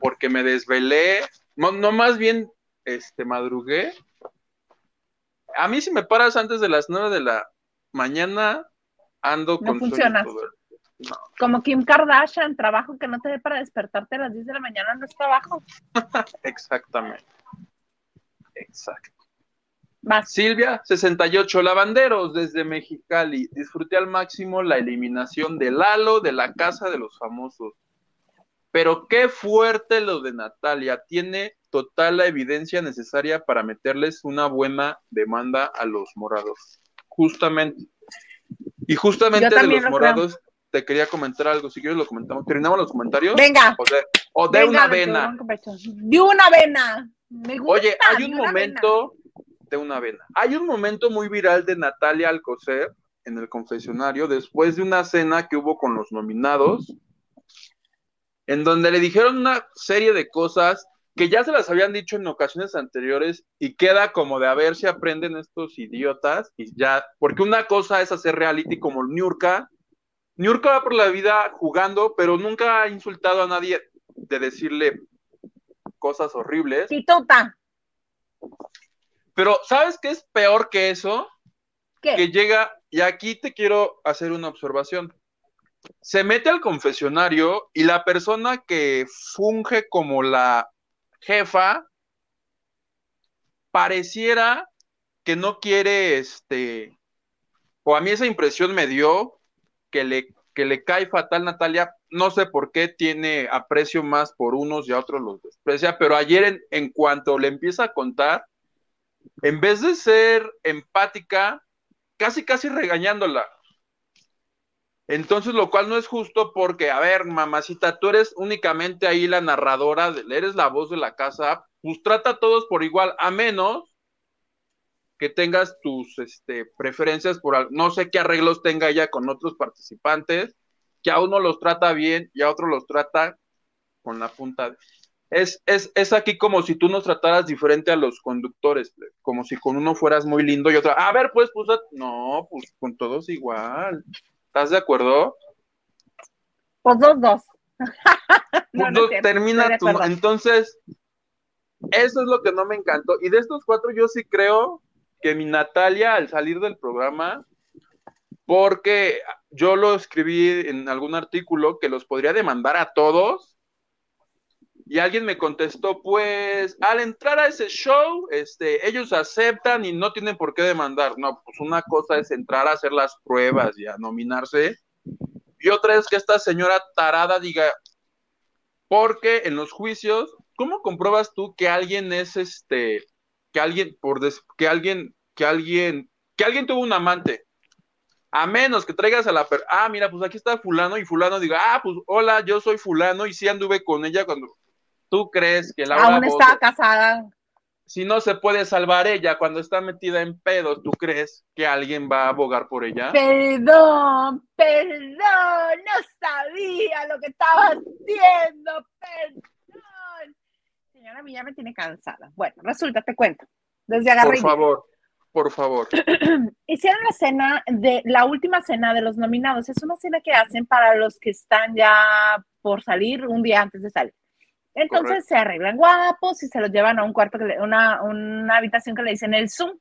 porque me desvelé, no, no más bien, este, madrugué a mí si me paras antes de las 9 de la mañana, ando no con funciona. Como Kim Kardashian, trabajo que no te dé para despertarte a las 10 de la mañana no es trabajo. Exactamente. Exacto. Silvia, 68, lavanderos desde Mexicali. Disfruté al máximo la eliminación de Lalo de la casa de los famosos. Pero qué fuerte lo de Natalia. Tiene total la evidencia necesaria para meterles una buena demanda a los morados. Justamente. Y justamente de los morados te quería comentar algo. Si quieres lo comentamos. ¿Terminamos los comentarios? Venga. O de, una vena. De una vena. Me gusta, Oye, hay un momento una vena. Hay un momento muy viral de Natalia Alcocer en el confesionario después de una cena que hubo con los nominados en donde le dijeron una serie de cosas que ya se las habían dicho en ocasiones anteriores y queda como de a ver si aprenden estos idiotas y ya, porque una cosa es hacer reality como Niurka. Niurka va por la vida jugando, pero nunca ha insultado a nadie de decirle cosas horribles. Sí, tota. Pero, ¿sabes qué es peor que eso? ¿Qué? Que llega, y aquí te quiero hacer una observación. Se mete al confesionario y la persona que funge como la jefa pareciera que no quiere, este, o a mí esa impresión me dio que le, que le cae fatal Natalia, no sé por qué tiene aprecio más por unos y a otros los desprecia, pero ayer en, en cuanto le empieza a contar, en vez de ser empática, casi casi regañándola, entonces, lo cual no es justo porque, a ver, mamacita, tú eres únicamente ahí la narradora, eres la voz de la casa, pues trata a todos por igual, a menos que tengas tus este, preferencias por, no sé qué arreglos tenga ella con otros participantes, que a uno los trata bien y a otro los trata con la punta. Es, es, es aquí como si tú nos trataras diferente a los conductores, como si con uno fueras muy lindo y otro, a ver, pues, pues, no, pues con todos igual. ¿Estás de acuerdo? Pues dos, dos. no, termina tu. Entonces, eso es lo que no me encantó. Y de estos cuatro, yo sí creo que mi Natalia, al salir del programa, porque yo lo escribí en algún artículo que los podría demandar a todos. Y alguien me contestó, pues al entrar a ese show, este, ellos aceptan y no tienen por qué demandar. No, pues una cosa es entrar a hacer las pruebas y a nominarse. Y otra es que esta señora tarada diga, porque en los juicios, ¿cómo compruebas tú que alguien es este, que alguien, por que alguien, que alguien, que alguien tuvo un amante? A menos que traigas a la per ah, mira, pues aquí está fulano y fulano diga, ah, pues hola, yo soy fulano y sí anduve con ella cuando ¿Tú crees que Laura Aún estaba casada. si no se puede salvar ella cuando está metida en pedos, ¿tú crees que alguien va a abogar por ella? Perdón, perdón, no sabía lo que estaba haciendo, perdón. Señora, mí ya me tiene cansada. Bueno, resulta, te cuento. Desde Por favor, por favor. Hicieron la cena de la última cena de los nominados. Es una cena que hacen para los que están ya por salir un día antes de salir. Entonces se arreglan guapos y se los llevan a un cuarto, que una, una habitación que le dicen el Zoom.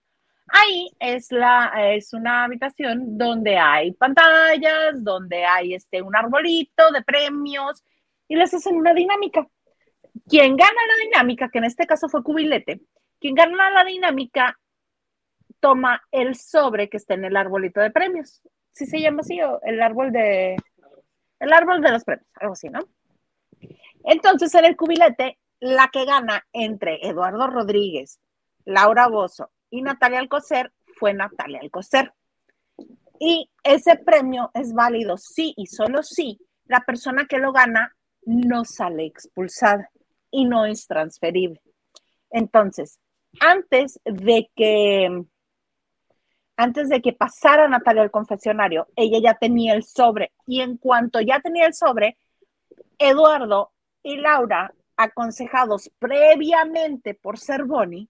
Ahí es, la, es una habitación donde hay pantallas, donde hay este, un arbolito de premios y les hacen una dinámica. Quien gana la dinámica, que en este caso fue Cubilete, quien gana la dinámica toma el sobre que está en el arbolito de premios. ¿Sí se llama así? O el árbol de... El árbol de los premios, algo así, ¿no? Entonces, en el cubilete, la que gana entre Eduardo Rodríguez, Laura Bozo y Natalia Alcocer fue Natalia Alcocer. Y ese premio es válido sí y solo si la persona que lo gana no sale expulsada y no es transferible. Entonces, antes de que antes de que pasara Natalia al confesionario, ella ya tenía el sobre y en cuanto ya tenía el sobre, Eduardo y Laura, aconsejados previamente por Cervoni,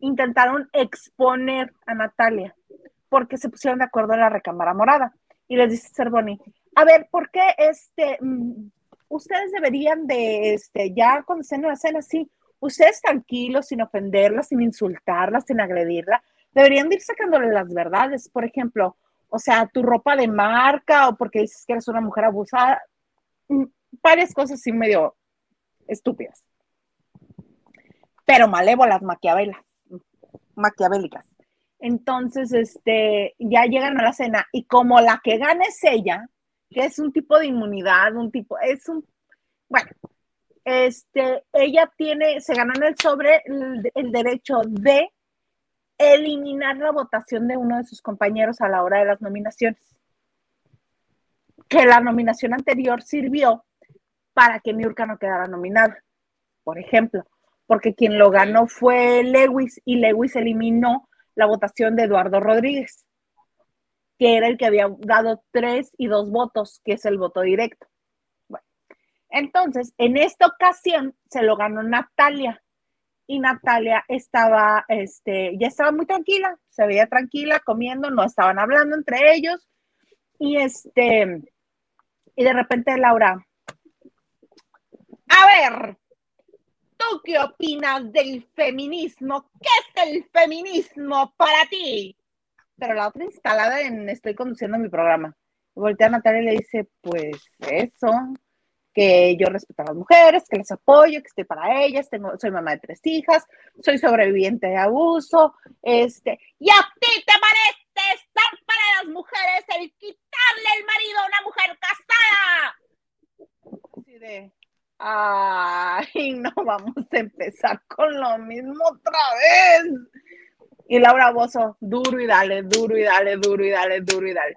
intentaron exponer a Natalia porque se pusieron de acuerdo en la recámara morada. Y les dice Cervoni, a ver, ¿por qué este, mm, ustedes deberían de, este, ya cuando estén en la cena, sí, ustedes tranquilos, sin ofenderla, sin insultarla, sin agredirla, deberían de ir sacándole las verdades. Por ejemplo, o sea, tu ropa de marca o porque dices que eres una mujer abusada. Varias cosas así medio estúpidas. Pero malévolas, maquiavelas, maquiavélicas. Entonces, este, ya llegan a la cena y como la que gana es ella, que es un tipo de inmunidad, un tipo, es un, bueno, este, ella tiene, se ganan el sobre el, el derecho de eliminar la votación de uno de sus compañeros a la hora de las nominaciones. Que la nominación anterior sirvió para que Miurka no quedara nominada, por ejemplo, porque quien lo ganó fue Lewis y Lewis eliminó la votación de Eduardo Rodríguez, que era el que había dado tres y dos votos, que es el voto directo. Bueno, entonces, en esta ocasión se lo ganó Natalia y Natalia estaba, este, ya estaba muy tranquila, se veía tranquila comiendo, no estaban hablando entre ellos y este, y de repente Laura, a ver, ¿tú qué opinas del feminismo? ¿Qué es el feminismo para ti? Pero la otra instalada en Estoy conduciendo mi programa. Voltea a Natalia y le dice, pues eso, que yo respeto a las mujeres, que les apoyo, que estoy para ellas, tengo, soy mamá de tres hijas, soy sobreviviente de abuso, este, y a ti te parece estar para las mujeres el quitarle el marido a una mujer casada. Así de, ay, no vamos a empezar con lo mismo otra vez. Y Laura Bozo, duro y dale, duro y dale, duro y dale, duro y dale.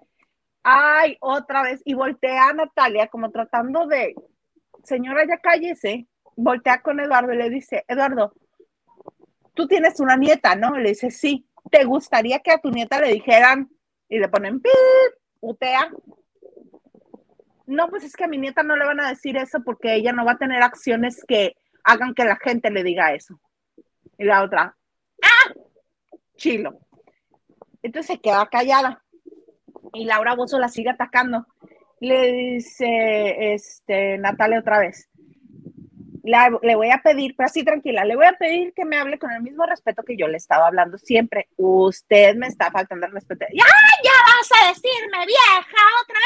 Ay, otra vez. Y voltea a Natalia como tratando de, señora, ya cállese. Voltea con Eduardo y le dice, Eduardo, tú tienes una nieta, ¿no? le dice, sí. ¿Te gustaría que a tu nieta le dijeran y le ponen pip, utea? No, pues es que a mi nieta no le van a decir eso porque ella no va a tener acciones que hagan que la gente le diga eso. Y la otra, ¡ah! Chilo. Entonces se queda callada. Y Laura Bozo la sigue atacando. Le dice, este, Natalia otra vez. le voy a pedir, pero así tranquila, le voy a pedir que me hable con el mismo respeto que yo le estaba hablando siempre. Usted me está faltando el respeto. ¡Ya, ya vas a decirme vieja otra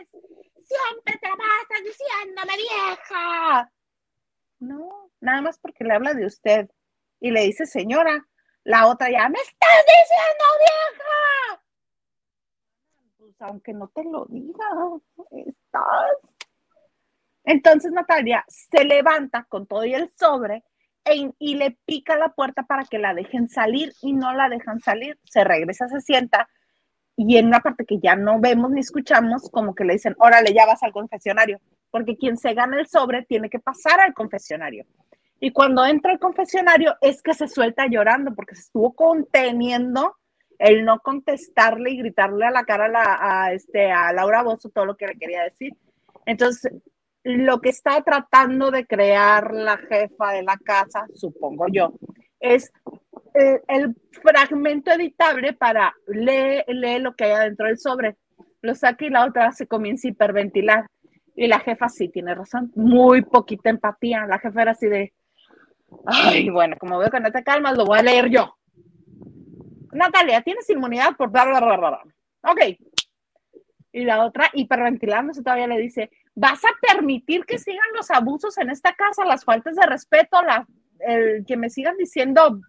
vez! Siempre te la pasas diciéndome vieja. No, nada más porque le habla de usted y le dice señora. La otra ya, me estás diciendo vieja. Pues aunque no te lo diga, estás. Entonces Natalia se levanta con todo y el sobre e y le pica la puerta para que la dejen salir y no la dejan salir. Se regresa, se sienta y en una parte que ya no vemos ni escuchamos, como que le dicen, órale, ya vas al confesionario, porque quien se gana el sobre tiene que pasar al confesionario. Y cuando entra al confesionario es que se suelta llorando porque se estuvo conteniendo el no contestarle y gritarle a la cara a, la, este, a Laura Bozo todo lo que le quería decir. Entonces, lo que está tratando de crear la jefa de la casa, supongo yo, es el, el fragmento editable para leer, lee lo que hay adentro del sobre. Lo saca y la otra se comienza a hiperventilar. Y la jefa sí tiene razón, muy poquita empatía. La jefa era así de, ay, bueno, como veo que no te calmas, lo voy a leer yo. Natalia, tienes inmunidad por bla, bla, bla, bla. Ok. Y la otra, hiperventilándose, todavía le dice, ¿vas a permitir que sigan los abusos en esta casa, las faltas de respeto, la, el, que me sigan diciendo,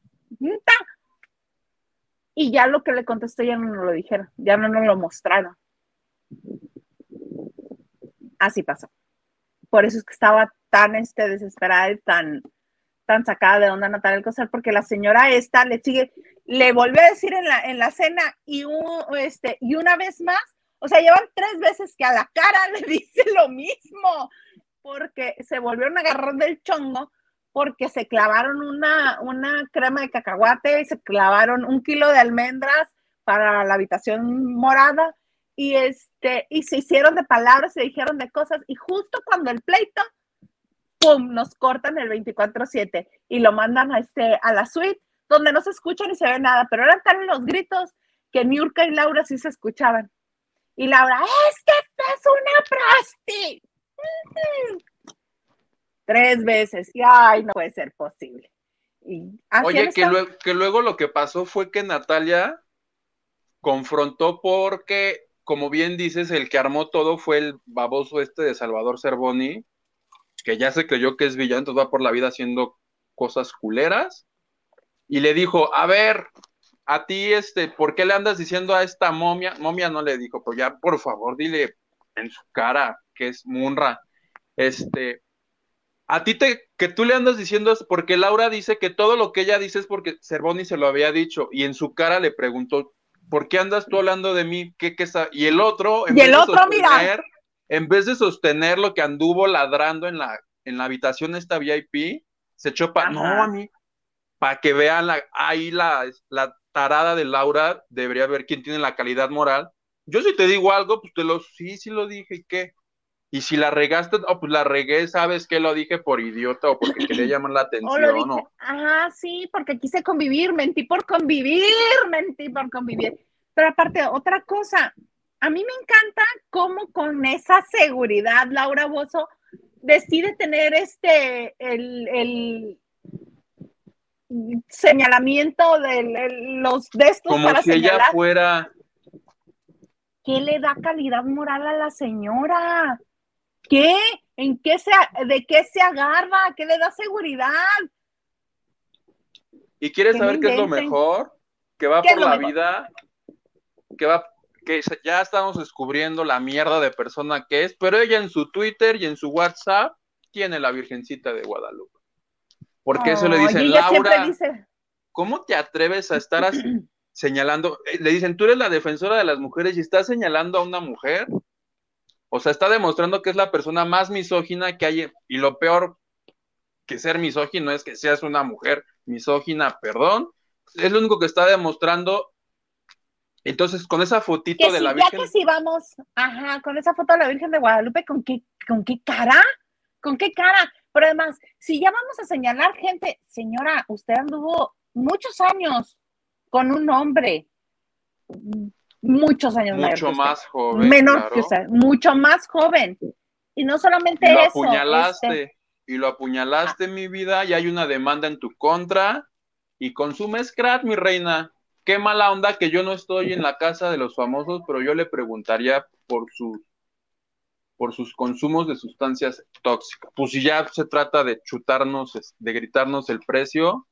y ya lo que le contesté ya no nos lo dijeron, ya no nos lo mostraron. Así pasó. Por eso es que estaba tan este, desesperada y tan, tan sacada de onda Natalia Alcocer, porque la señora esta le sigue, le volvió a decir en la, en la cena y, este, y una vez más, o sea, llevan tres veces que a la cara le dice lo mismo, porque se volvieron a agarrar del chongo, porque se clavaron una, una crema de cacahuate y se clavaron un kilo de almendras para la habitación morada y este y se hicieron de palabras, se dijeron de cosas y justo cuando el pleito pum, nos cortan el 24/7 y lo mandan a este a la suite donde no se escucha ni se ve nada, pero eran tan los gritos que Niurka y Laura sí se escuchaban. Y Laura, es que esta es una prosti. Tres veces. Y ay, no puede ser posible. Y Oye, que luego, que luego lo que pasó fue que Natalia confrontó porque, como bien dices, el que armó todo fue el baboso este de Salvador Cervoni, que ya se creyó que es villano, entonces va por la vida haciendo cosas culeras y le dijo, a ver, a ti, este, ¿por qué le andas diciendo a esta momia? Momia no le dijo, pues ya, por favor, dile en su cara que es Munra. Este, a ti te, que tú le andas diciendo es porque Laura dice que todo lo que ella dice es porque Cervoni se lo había dicho y en su cara le preguntó, ¿por qué andas tú hablando de mí? ¿Qué, qué Y el otro, en y el otro, mira. En vez de sostener lo que anduvo ladrando en la, en la habitación esta VIP, se echó para, no, a mí, para que vean la, ahí la, la tarada de Laura, debería ver quién tiene la calidad moral. Yo si te digo algo, pues te lo, sí, sí lo dije, ¿y qué? Y si la regaste, oh, pues la regué, ¿sabes qué? Lo dije por idiota o porque quería llamar la atención, ¿no? Ajá, sí, porque quise convivir, mentí por convivir, mentí por convivir. Pero aparte, otra cosa, a mí me encanta cómo con esa seguridad Laura Bozo decide tener este, el, el señalamiento de los de estos como si ella fuera ¿qué le da calidad moral a la señora? ¿Qué? ¿En qué se de qué se agarra? ¿Qué le da seguridad? ¿Y quieres saber qué es lo mejor? Que va por la vida, que va que ya estamos descubriendo la mierda de persona que es, pero ella en su Twitter y en su WhatsApp tiene la Virgencita de Guadalupe. Porque eso le dicen, Laura, ¿cómo te atreves a estar señalando? Eh, le dicen, tú eres la defensora de las mujeres y estás señalando a una mujer. O sea, está demostrando que es la persona más misógina que hay. Y lo peor que ser misógino es que seas una mujer misógina, perdón. Es lo único que está demostrando. Entonces, con esa fotito de la Virgen. Ya que si vamos, ajá, con esa foto de la Virgen de Guadalupe, ¿con qué, con qué cara? ¿Con qué cara? Pero además, si ya vamos a señalar gente, señora, usted anduvo muchos años con un hombre, muchos años mucho más joven, menor que usted, mucho más joven. Y no solamente y lo eso. Apuñalaste, este Y lo apuñalaste, mi vida, y hay una demanda en tu contra. Y consumes crack, mi reina. Qué mala onda que yo no estoy en la casa de los famosos, pero yo le preguntaría por sus por sus consumos de sustancias tóxicas. Pues si ya se trata de chutarnos, de gritarnos el precio,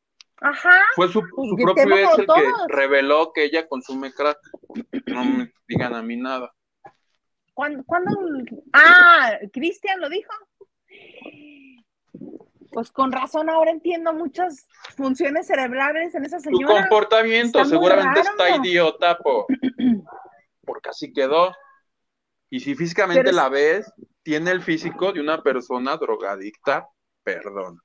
fue su, pues propio ex el que reveló que ella consume crack. No me digan a mí nada. ¿Cuándo? Ah, Cristian lo dijo. Pues con razón ahora entiendo muchas funciones cerebrales en esa señora. Su comportamiento seguramente está idiota por, porque así quedó. Y si físicamente la ves, tiene el físico de una persona drogadicta, perdón.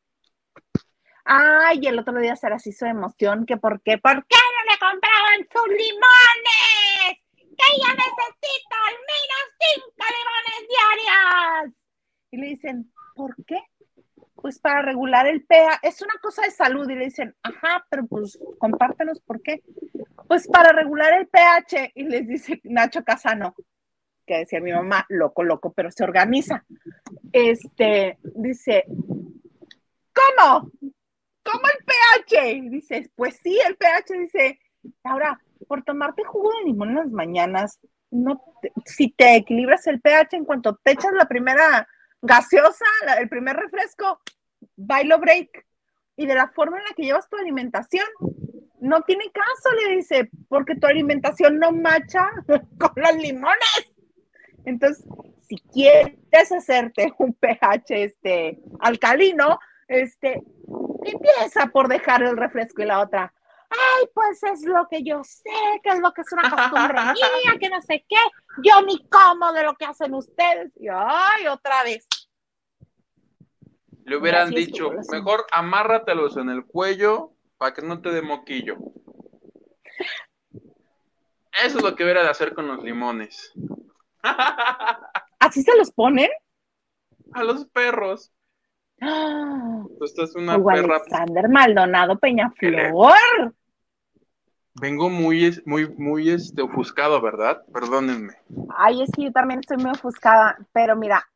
Ay, el otro día se las hizo emoción, que por qué, ¿por qué no le compraban sus limones? Que ella necesita al menos cinco limones diarias. Y le dicen, ¿por qué? Pues para regular el pH, es una cosa de salud. Y le dicen, ajá, pero pues compártenos por qué. Pues para regular el pH. Y les dice Nacho Casano, que decía mi mamá, loco, loco, pero se organiza. Este, dice, ¿cómo? ¿Cómo el pH? Dice, pues sí, el pH dice, ahora, por tomarte jugo de limón en las mañanas, no si te equilibras el pH en cuanto te echas la primera gaseosa, el primer refresco, bailo break. Y de la forma en la que llevas tu alimentación, no tiene caso, le dice, porque tu alimentación no macha con los limones. Entonces, si quieres hacerte un pH este, alcalino, este, empieza por dejar el refresco y la otra. Ay, pues es lo que yo sé, que es lo que es una costumbre mía, que no sé qué. Yo ni como de lo que hacen ustedes. Y ay, otra vez. Le hubieran dicho, mejor amárratelos en el cuello para que no te dé moquillo. Eso es lo que hubiera de hacer con los limones. ¿Así se los ponen? A los perros. Esto es una perra. Alexander Maldonado Peñaflor. Vengo muy, muy, muy este, ofuscado, ¿verdad? Perdónenme. Ay, es que yo también estoy muy ofuscada, pero mira,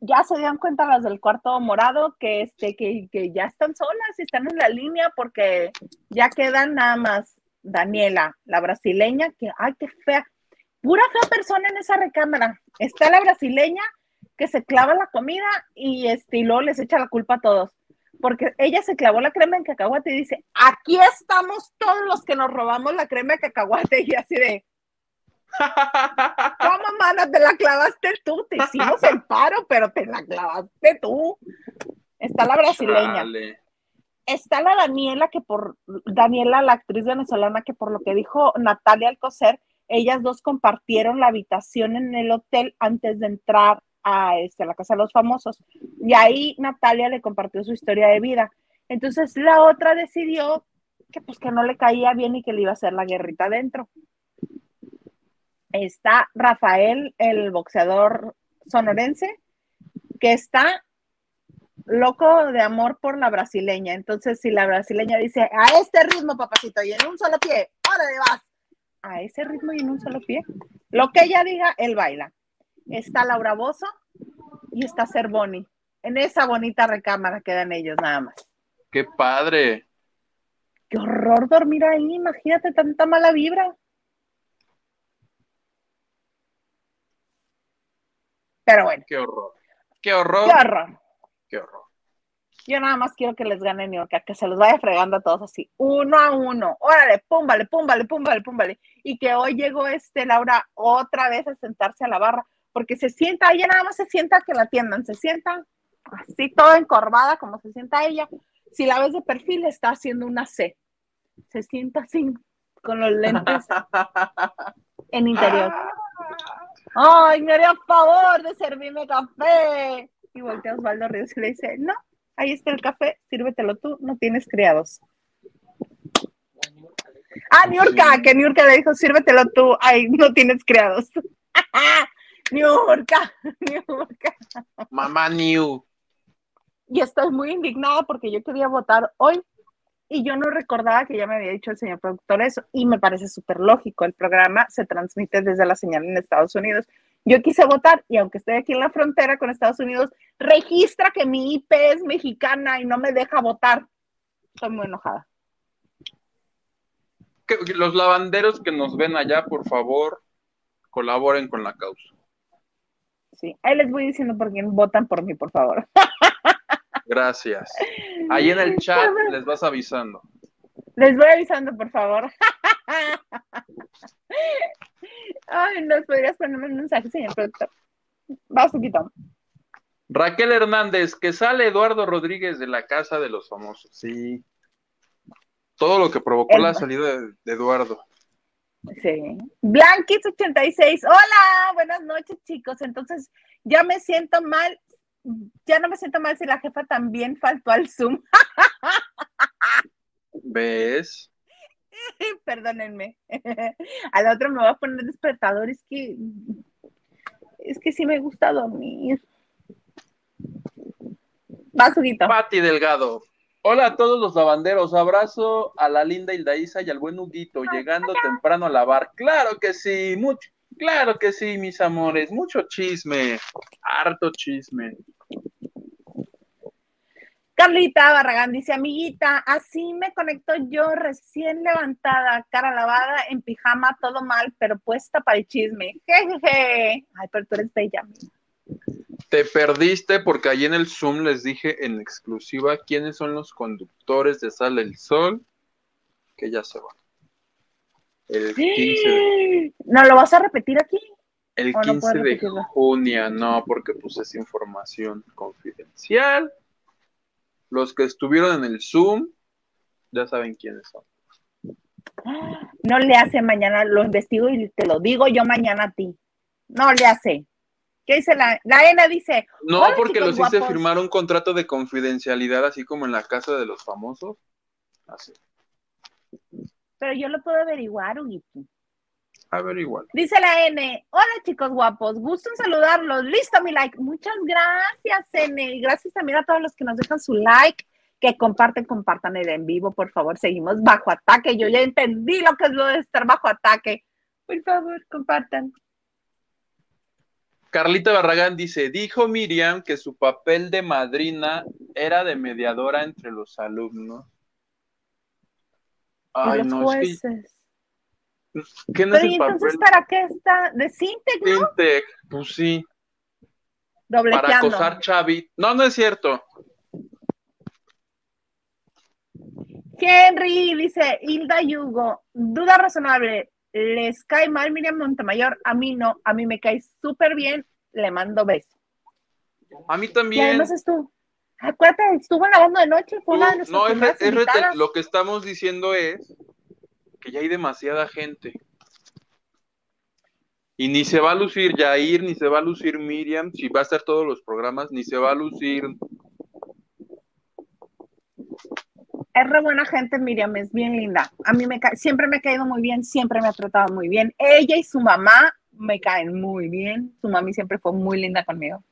ya se dieron cuenta las del cuarto morado que, este, que, que ya están solas y están en la línea porque ya quedan nada más Daniela, la brasileña, que, ay, qué fea, pura fea persona en esa recámara. Está la brasileña que se clava la comida y, este, y luego les echa la culpa a todos. Porque ella se clavó la crema en cacahuate y dice, aquí estamos todos los que nos robamos la crema de cacahuate y así de, ¿cómo mana te la clavaste tú? Te hicimos el paro, pero te la clavaste tú. Está la brasileña. Está la Daniela, que por, Daniela, la actriz venezolana, que por lo que dijo Natalia Alcocer, ellas dos compartieron la habitación en el hotel antes de entrar a, este, la casa de los famosos. Y ahí Natalia le compartió su historia de vida. Entonces la otra decidió que pues que no le caía bien y que le iba a hacer la guerrita adentro. Está Rafael, el boxeador sonorense, que está loco de amor por la brasileña. Entonces, si la brasileña dice, a este ritmo, papacito, y en un solo pie, órale, vas. A ese ritmo y en un solo pie. Lo que ella diga, él baila está Laura Bozo y está Cervoni. En esa bonita recámara quedan ellos nada más. ¡Qué padre! ¡Qué horror dormir ahí! Imagínate tanta mala vibra. Pero bueno. ¡Qué horror! ¡Qué horror! ¡Qué horror! ¡Qué horror! Yo nada más quiero que les gane New York, que se los vaya fregando a todos así, uno a uno. Órale, púmbale, púmbale, púmbale, púmbale. Y que hoy llegó este Laura otra vez a sentarse a la barra porque se sienta, ella nada más se sienta que la atiendan, se sienta así toda encorvada como se sienta ella. Si la ves de perfil, está haciendo una C. Se sienta así, con los lentes en interior. Ay, me haría favor de servirme café. Y voltea Osvaldo Ríos y le dice, no, ahí está el café, sírvetelo tú, no tienes criados. Ah, Niurka, que Niurka le dijo, sírvetelo tú, ay, no tienes criados. Niurka, Niurka. Mamá New. Y estoy muy indignada porque yo quería votar hoy y yo no recordaba que ya me había dicho el señor productor eso y me parece súper lógico. El programa se transmite desde la señal en Estados Unidos. Yo quise votar y aunque estoy aquí en la frontera con Estados Unidos, registra que mi IP es mexicana y no me deja votar. Estoy muy enojada. los lavanderos que nos ven allá, por favor, colaboren con la causa. Sí, ahí les voy diciendo por quién votan por mí, por favor. Gracias. Ahí en el chat les vas avisando. Les voy avisando, por favor. Ay, ¿nos podrías ponerme un mensaje, señor productor? Vas, poquito. Raquel Hernández, que sale Eduardo Rodríguez de la casa de los famosos. Sí. Todo lo que provocó la salida de Eduardo. Sí. Blanquis86, hola, buenas noches chicos. Entonces, ya me siento mal ya no me siento mal si la jefa también faltó al Zoom. ¿Ves? Perdónenme. Al otro me voy a poner despertador. Es que. Es que sí me gusta dormir. Va, Suguito. Pati Delgado. Hola a todos los lavanderos. Abrazo a la linda Hildaísa y al buen Huguito, llegando temprano a lavar. Claro que sí, mucho. Claro que sí, mis amores. Mucho chisme. Harto chisme. Carlita Barragán dice, amiguita, así me conecto yo recién levantada, cara lavada, en pijama, todo mal, pero puesta para el chisme. Jejeje. Ay, pero tú eres bella. Te perdiste porque allí en el Zoom les dije en exclusiva quiénes son los conductores de Sale el Sol, que ya se van. El 15 ¿No lo vas a repetir aquí? El 15 de junio, no, porque puse esa información confidencial. Los que estuvieron en el Zoom, ya saben quiénes son. No le hace mañana, lo investigo y te lo digo yo mañana a ti. No le hace. ¿Qué dice la, la ENA? Dice. No, porque los hice firmar un contrato de confidencialidad, así como en la casa de los famosos. Así. Pero yo lo puedo averiguar, Huguito. Averiguar. Dice la N. Hola, chicos guapos. Gusto en saludarlos. Listo, mi like. Muchas gracias, N. Gracias también a todos los que nos dejan su like que comparten, compartan el en vivo, por favor. Seguimos bajo ataque. Yo ya entendí lo que es lo de estar bajo ataque. Por favor, compartan. Carlita Barragán dice, dijo Miriam que su papel de madrina era de mediadora entre los alumnos. Ay, no, jueces. ¿Qué no Pero ¿y entonces para qué está? ¿De Sintec, no? Sintec, pues sí. Para acosar Chavi. No, no es cierto. Henry dice, Hilda Yugo, duda razonable les cae mal Miriam Montemayor, a mí no, a mí me cae súper bien, le mando besos. A mí también. Y además estuvo, acuérdate, estuvo grabando de noche, fue una de No, es, lo que estamos diciendo es que ya hay demasiada gente. Y ni se va a lucir Jair, ni se va a lucir Miriam, si va a estar todos los programas, ni se va a lucir es re buena gente, Miriam, es bien linda. A mí me siempre me ha caído muy bien, siempre me ha tratado muy bien. Ella y su mamá me caen muy bien. Su mami siempre fue muy linda conmigo.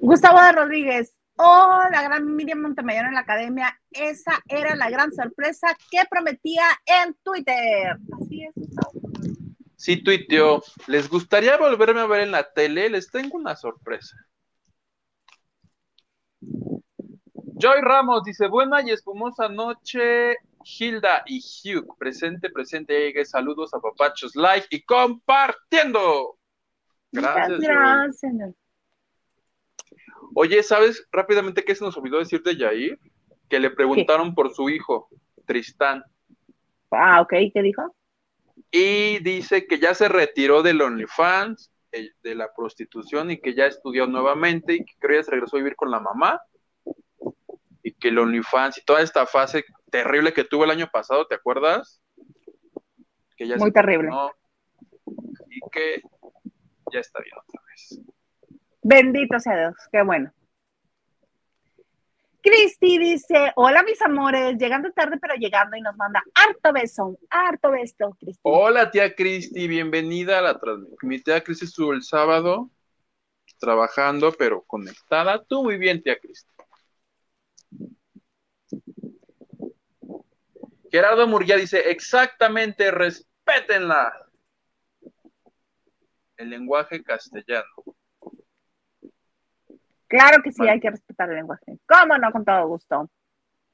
Gustavo de Rodríguez. Oh, la gran Miriam Montemayor en la academia. Esa era la gran sorpresa que prometía en Twitter. Así es, Gustavo. Sí, tuiteó. ¿Les gustaría volverme a ver en la tele? Les tengo una sorpresa. Joy Ramos dice, buena y espumosa noche, Hilda y Hugh, presente, presente, saludos a papachos, like y compartiendo. Gracias. Gracias. Oye, ¿sabes rápidamente qué se nos olvidó decir de Jair? Que le preguntaron por su hijo, Tristán. Ah, ok, ¿qué dijo? Y dice que ya se retiró del OnlyFans, eh, de la prostitución y que ya estudió nuevamente y que creo que ya se regresó a vivir con la mamá que el OnlyFans y toda esta fase terrible que tuvo el año pasado, ¿te acuerdas? Que ya Muy terrible. Y que ya está bien otra vez. Bendito sea Dios, qué bueno. Cristi dice, hola mis amores, llegando tarde pero llegando y nos manda harto beso, harto beso, Cristi. Hola tía Cristi, bienvenida a la transmisión. Mi tía Cristi estuvo el sábado trabajando pero conectada. Tú muy bien tía Cristi. Gerardo Murguía dice, exactamente, respétenla. El lenguaje castellano. Claro que sí, hay que respetar el lenguaje. ¿Cómo no? Con todo gusto.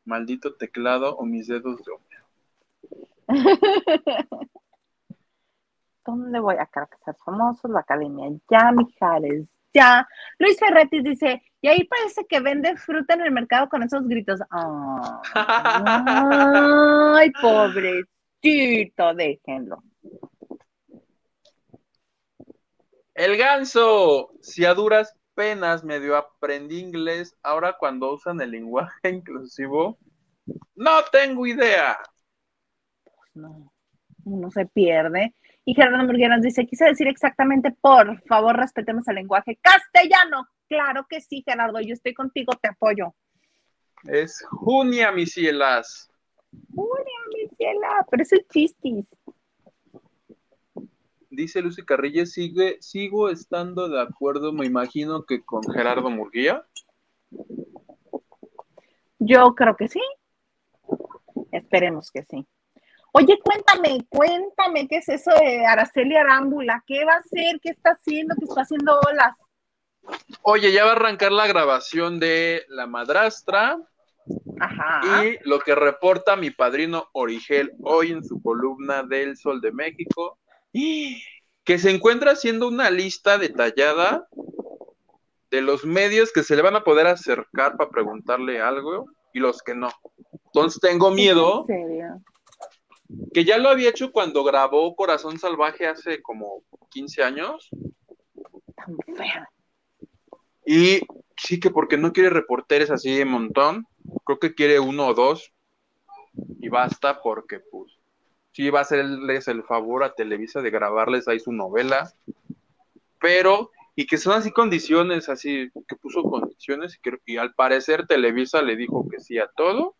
Maldito teclado o mis dedos de hombre. ¿Dónde voy a ser famosos? La academia. Ya, Mijares, ya. Luis Ferretti dice, y ahí parece que vende fruta en el mercado con esos gritos. Ay, pobrecito, déjenlo. El ganso, si a duras penas medio aprendí inglés, ahora cuando usan el lenguaje inclusivo, no tengo idea. No, uno se pierde. Y Gerardo Murguía nos dice, quise decir exactamente, por favor, respetemos el lenguaje castellano. Claro que sí, Gerardo, yo estoy contigo, te apoyo. Es Junia, mis cielas. Junia, mis cielas, pero es el chistis. Dice Lucy Carrilla, sigue, sigo estando de acuerdo, me imagino que con Gerardo Murguía. Yo creo que sí. Esperemos que sí. Oye, cuéntame, cuéntame, ¿qué es eso de Araceli Arámbula? ¿Qué va a hacer? ¿Qué está haciendo? ¿Qué está haciendo olas? Oye, ya va a arrancar la grabación de La Madrastra. Ajá. Y lo que reporta mi padrino Origel hoy en su columna del Sol de México, que se encuentra haciendo una lista detallada de los medios que se le van a poder acercar para preguntarle algo y los que no. Entonces tengo miedo. Que ya lo había hecho cuando grabó Corazón Salvaje hace como 15 años. Tan fea. Y sí que porque no quiere reporteres así de montón. Creo que quiere uno o dos. Y basta porque pues sí va a hacerles el favor a Televisa de grabarles ahí su novela. Pero y que son así condiciones, así, que puso condiciones, y, que, y al parecer Televisa le dijo que sí a todo,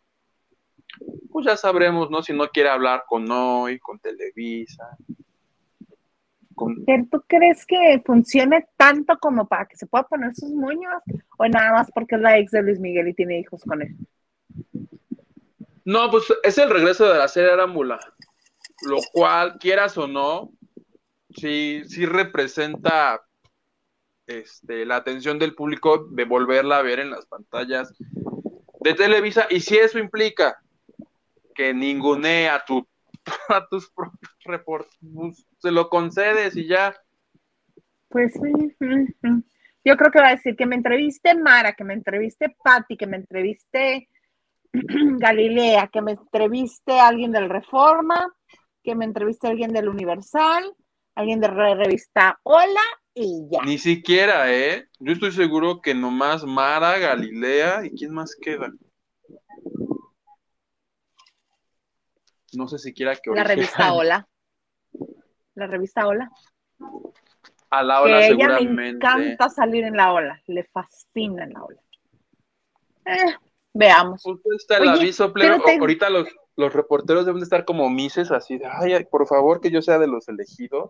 pues ya sabremos, ¿no? Si no quiere hablar con hoy, con Televisa. Con... ¿Pero tú crees que funcione tanto como para que se pueda poner sus moños? ¿O nada más porque es la ex de Luis Miguel y tiene hijos con él? No, pues es el regreso de la serie Arámbula, lo cual, quieras o no, sí, sí representa este, la atención del público de volverla a ver en las pantallas de Televisa. Y si eso implica que ningune a, tu, a tus propios reportes, se lo concedes y ya. Pues sí. Yo creo que va a decir que me entreviste Mara, que me entreviste Patti, que me entreviste Galilea, que me entreviste alguien del Reforma, que me entreviste alguien del Universal, alguien de revista Hola y ya. Ni siquiera, ¿eh? Yo estoy seguro que nomás Mara, Galilea y quién más queda. No sé siquiera que La revista Hola. La revista Hola. A la Ola que seguramente. Ella le encanta salir en la Ola, le fascina en la Ola. Eh, veamos. Pues está el Oye, aviso, te- Ahorita los, los reporteros deben de estar como mises, así de, ay, ay, por favor, que yo sea de los elegidos.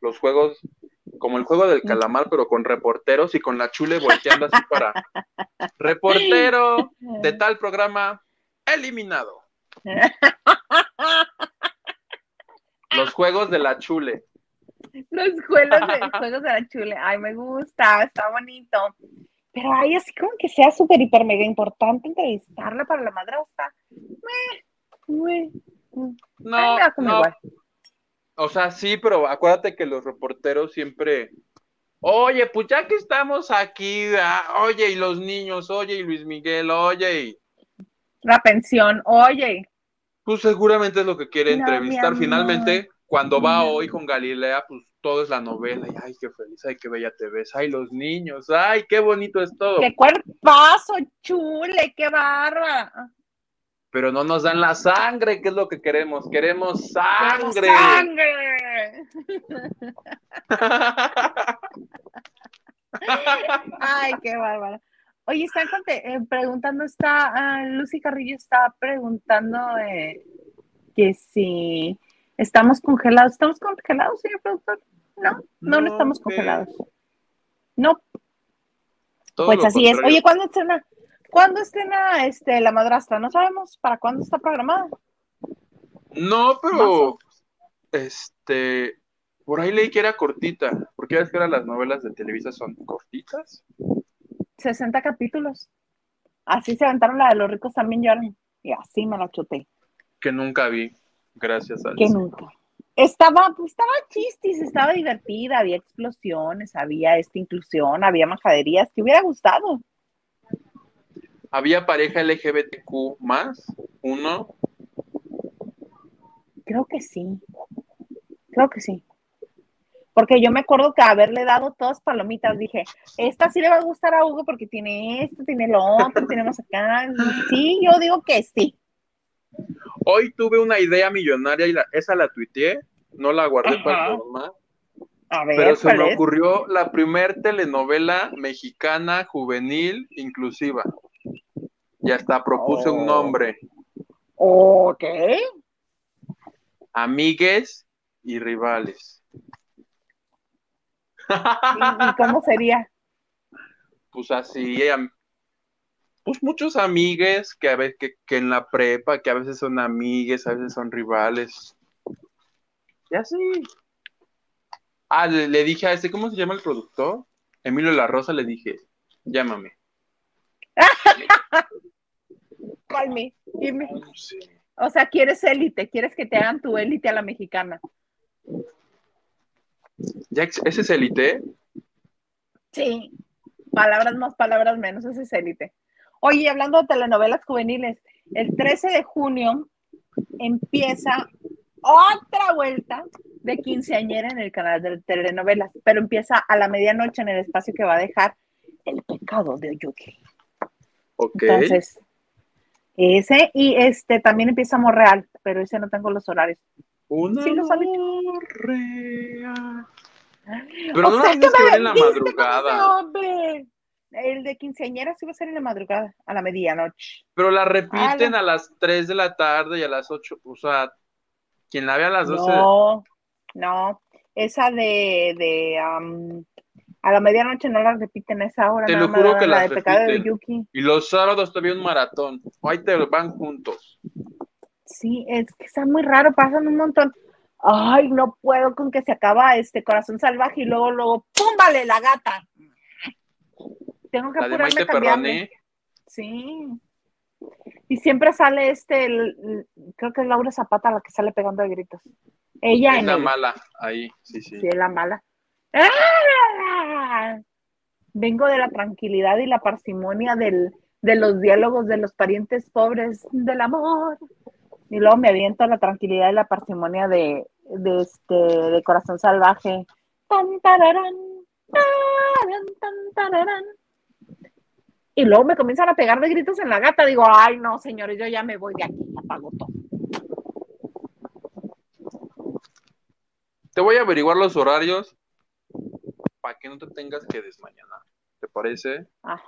Los juegos, como el juego del calamar, pero con reporteros y con la chule volteando así para reportero de tal programa eliminado. Los juegos de la chule. Los juegos de, juegos de la chule. Ay, me gusta, está bonito. Pero ay, así como que sea súper, hiper, mega importante entrevistarla para la madrastra. No, Ay, me no. igual. O sea, sí, pero acuérdate que los reporteros siempre, oye, pues ya que estamos aquí, ah, oye, y los niños, oye, y Luis Miguel, oye, y La pensión, oye. Pues seguramente es lo que quiere No, entrevistar. Finalmente, cuando va hoy con Galilea, pues todo es la novela, y ay, qué feliz, ay, qué bella te ves, ay, los niños, ay, qué bonito es todo. ¡Qué cuerpazo, chule! ¡Qué barba! Pero no nos dan la sangre, que es lo que queremos, queremos sangre. ¡Sangre! Ay, qué bárbaro. Oye, están eh, preguntando, está, ah, Lucy Carrillo está preguntando eh, que si estamos congelados. ¿Estamos congelados, señor productor? No, no, no, No, estamos ¿qué? congelados. No, Todo pues así es. Oye, ¿cuándo estrena, ¿cuándo estrena este, la madrastra? No sabemos para cuándo está programada. No, pero este, por ahí leí que era cortita, porque ya ves que ahora las novelas de Televisa son cortitas. 60 capítulos. Así se aventaron la de los ricos también lloran. Y así me la chuté. que nunca vi, gracias a Que nunca. Estaba, pues estaba chistis, estaba divertida, había explosiones, había esta inclusión, había majaderías, te hubiera gustado. Había pareja LGBTQ más, uno, Creo que sí. Creo que sí. Porque yo me acuerdo que haberle dado todas palomitas, dije, esta sí le va a gustar a Hugo porque tiene esto, tiene lo otro, tenemos acá. Sí, yo digo que sí. Hoy tuve una idea millonaria y la- esa la tuiteé. no la guardé para el programa. pero se me ocurrió la primer telenovela mexicana juvenil inclusiva. Y hasta propuse un oh. nombre. Ok. Amigues y rivales. ¿Y, cómo sería? Pues así, pues muchos amigues que a veces que, en la prepa, que a veces son amigues, a veces son rivales. Y así. Ah, le, dije a este, ¿cómo se llama el productor? Emilio La Rosa, le dije, llámame. Call me, dime. O sea, quieres élite, quieres que te hagan tu élite a la mexicana. ¿Ya ese es élite? Sí, palabras más, palabras menos, ese es élite. Oye, hablando de telenovelas juveniles, el 13 de junio empieza otra vuelta de quinceañera en el canal de telenovelas, pero empieza a la medianoche en el espacio que va a dejar El pecado de Yuki. Ok. Entonces, ese y este también empieza Morreal, pero ese no tengo los horarios. Una sí, lo real. Pero no que ver en la madrugada. El de quinceañera sí va a ser en la madrugada, a la medianoche. Pero la repiten a, las 3 de la tarde y a las 8, o sea, quien la ve a las 12. No, no, esa de, de a la medianoche no la repiten a esa hora. Te lo juro que la de pecado de Yuki. Y los sábados todavía un maratón, ahí te van juntos. Sí, es que está muy raro, pasan un montón. Ay, no puedo con que se acaba este corazón salvaje y luego, luego, ¡pum! Vale, la gata tengo que apurarme a cambiarme. Sí. Y siempre sale este, creo que es Laura Zapata la que sale pegando de gritos. Ella es la mala, ahí, sí, sí. Sí, es la mala. ¡Ah! Vengo de la tranquilidad y la parsimonia del, de los diálogos de los parientes pobres del amor. Y luego me aviento a la tranquilidad y la parsimonia de, de este de corazón salvaje. Tan, tararán, tan, tararán, y luego me comienzan a pegar de gritos en la gata. Digo, ay, no, señores, yo ya me voy de aquí, apago todo. Te voy a averiguar los horarios para que no te tengas que desmañanar. ¿Te parece? Ah,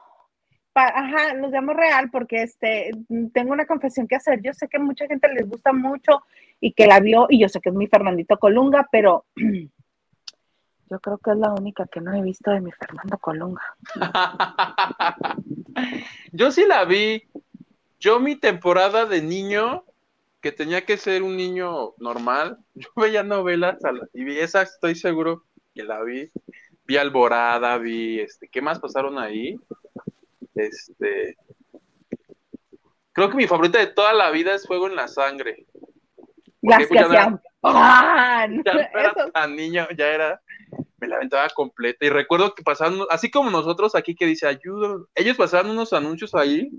ajá, nos llamo real porque este, tengo una confesión que hacer. Yo sé que mucha gente les gusta mucho y que la vio, y yo sé que es mi Fernandito Colunga, pero Yo creo que es la única que no he visto de mi Fernando Colunga. Yo sí la vi. Yo mi temporada de niño, que tenía que ser un niño normal, yo veía novelas y esa, estoy seguro que la vi. Vi Alborada, vi este, ¿qué más pasaron ahí? Este, creo que mi favorita de toda la vida es Fuego en la Sangre. Las que hacían ya era tan niño, ya era me la aventaba completa. Y recuerdo que pasaban, así como nosotros aquí que dice ayuda, ellos pasaban unos anuncios ahí.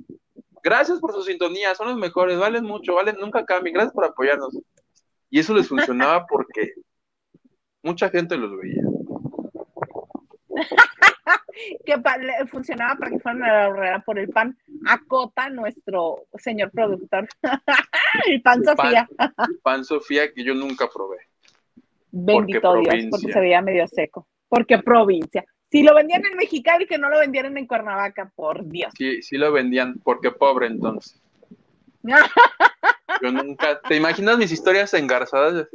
Gracias por su sintonía, son los mejores, valen mucho, valen, nunca cambien, gracias por apoyarnos. Y eso les funcionaba porque mucha gente los veía. que funcionaba para que fueran a la horrera por el pan. Acota nuestro señor productor. el pan Sofía. el pan Sofía que yo nunca probé. Bendito Dios, porque se veía medio seco. Porque provincia. Si lo vendían en Mexicali, que no lo vendieran en Cuernavaca, por Dios. Sí, sí lo vendían, porque pobre entonces. Yo nunca, ¿te imaginas mis historias engarzadas?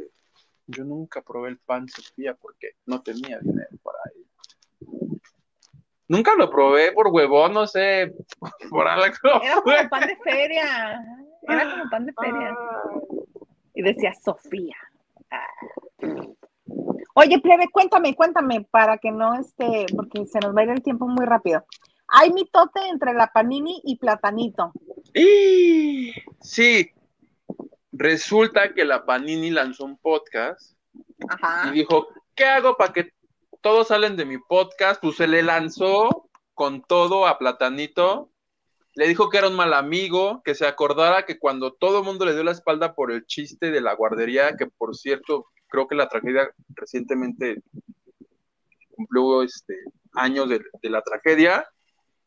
Yo nunca probé el pan Sofía porque no tenía dinero para ello. Nunca lo probé por huevón, no sé, por algo. Era como pan de feria. Era como pan de feria. Ah. Y decía Sofía. Oye, plebe, cuéntame, cuéntame, para que no esté, porque se nos va a ir el tiempo muy rápido. Hay mitote entre la Panini y Platanito. Sí, resulta que la Panini lanzó un podcast y dijo, ¿qué hago para que todos salen de mi podcast? Pues se le lanzó con todo a Platanito. Le dijo que era un mal amigo, que se acordara que cuando todo el mundo le dio la espalda por el chiste de la guardería, que por cierto creo que la tragedia recientemente cumplió este, años de, la tragedia.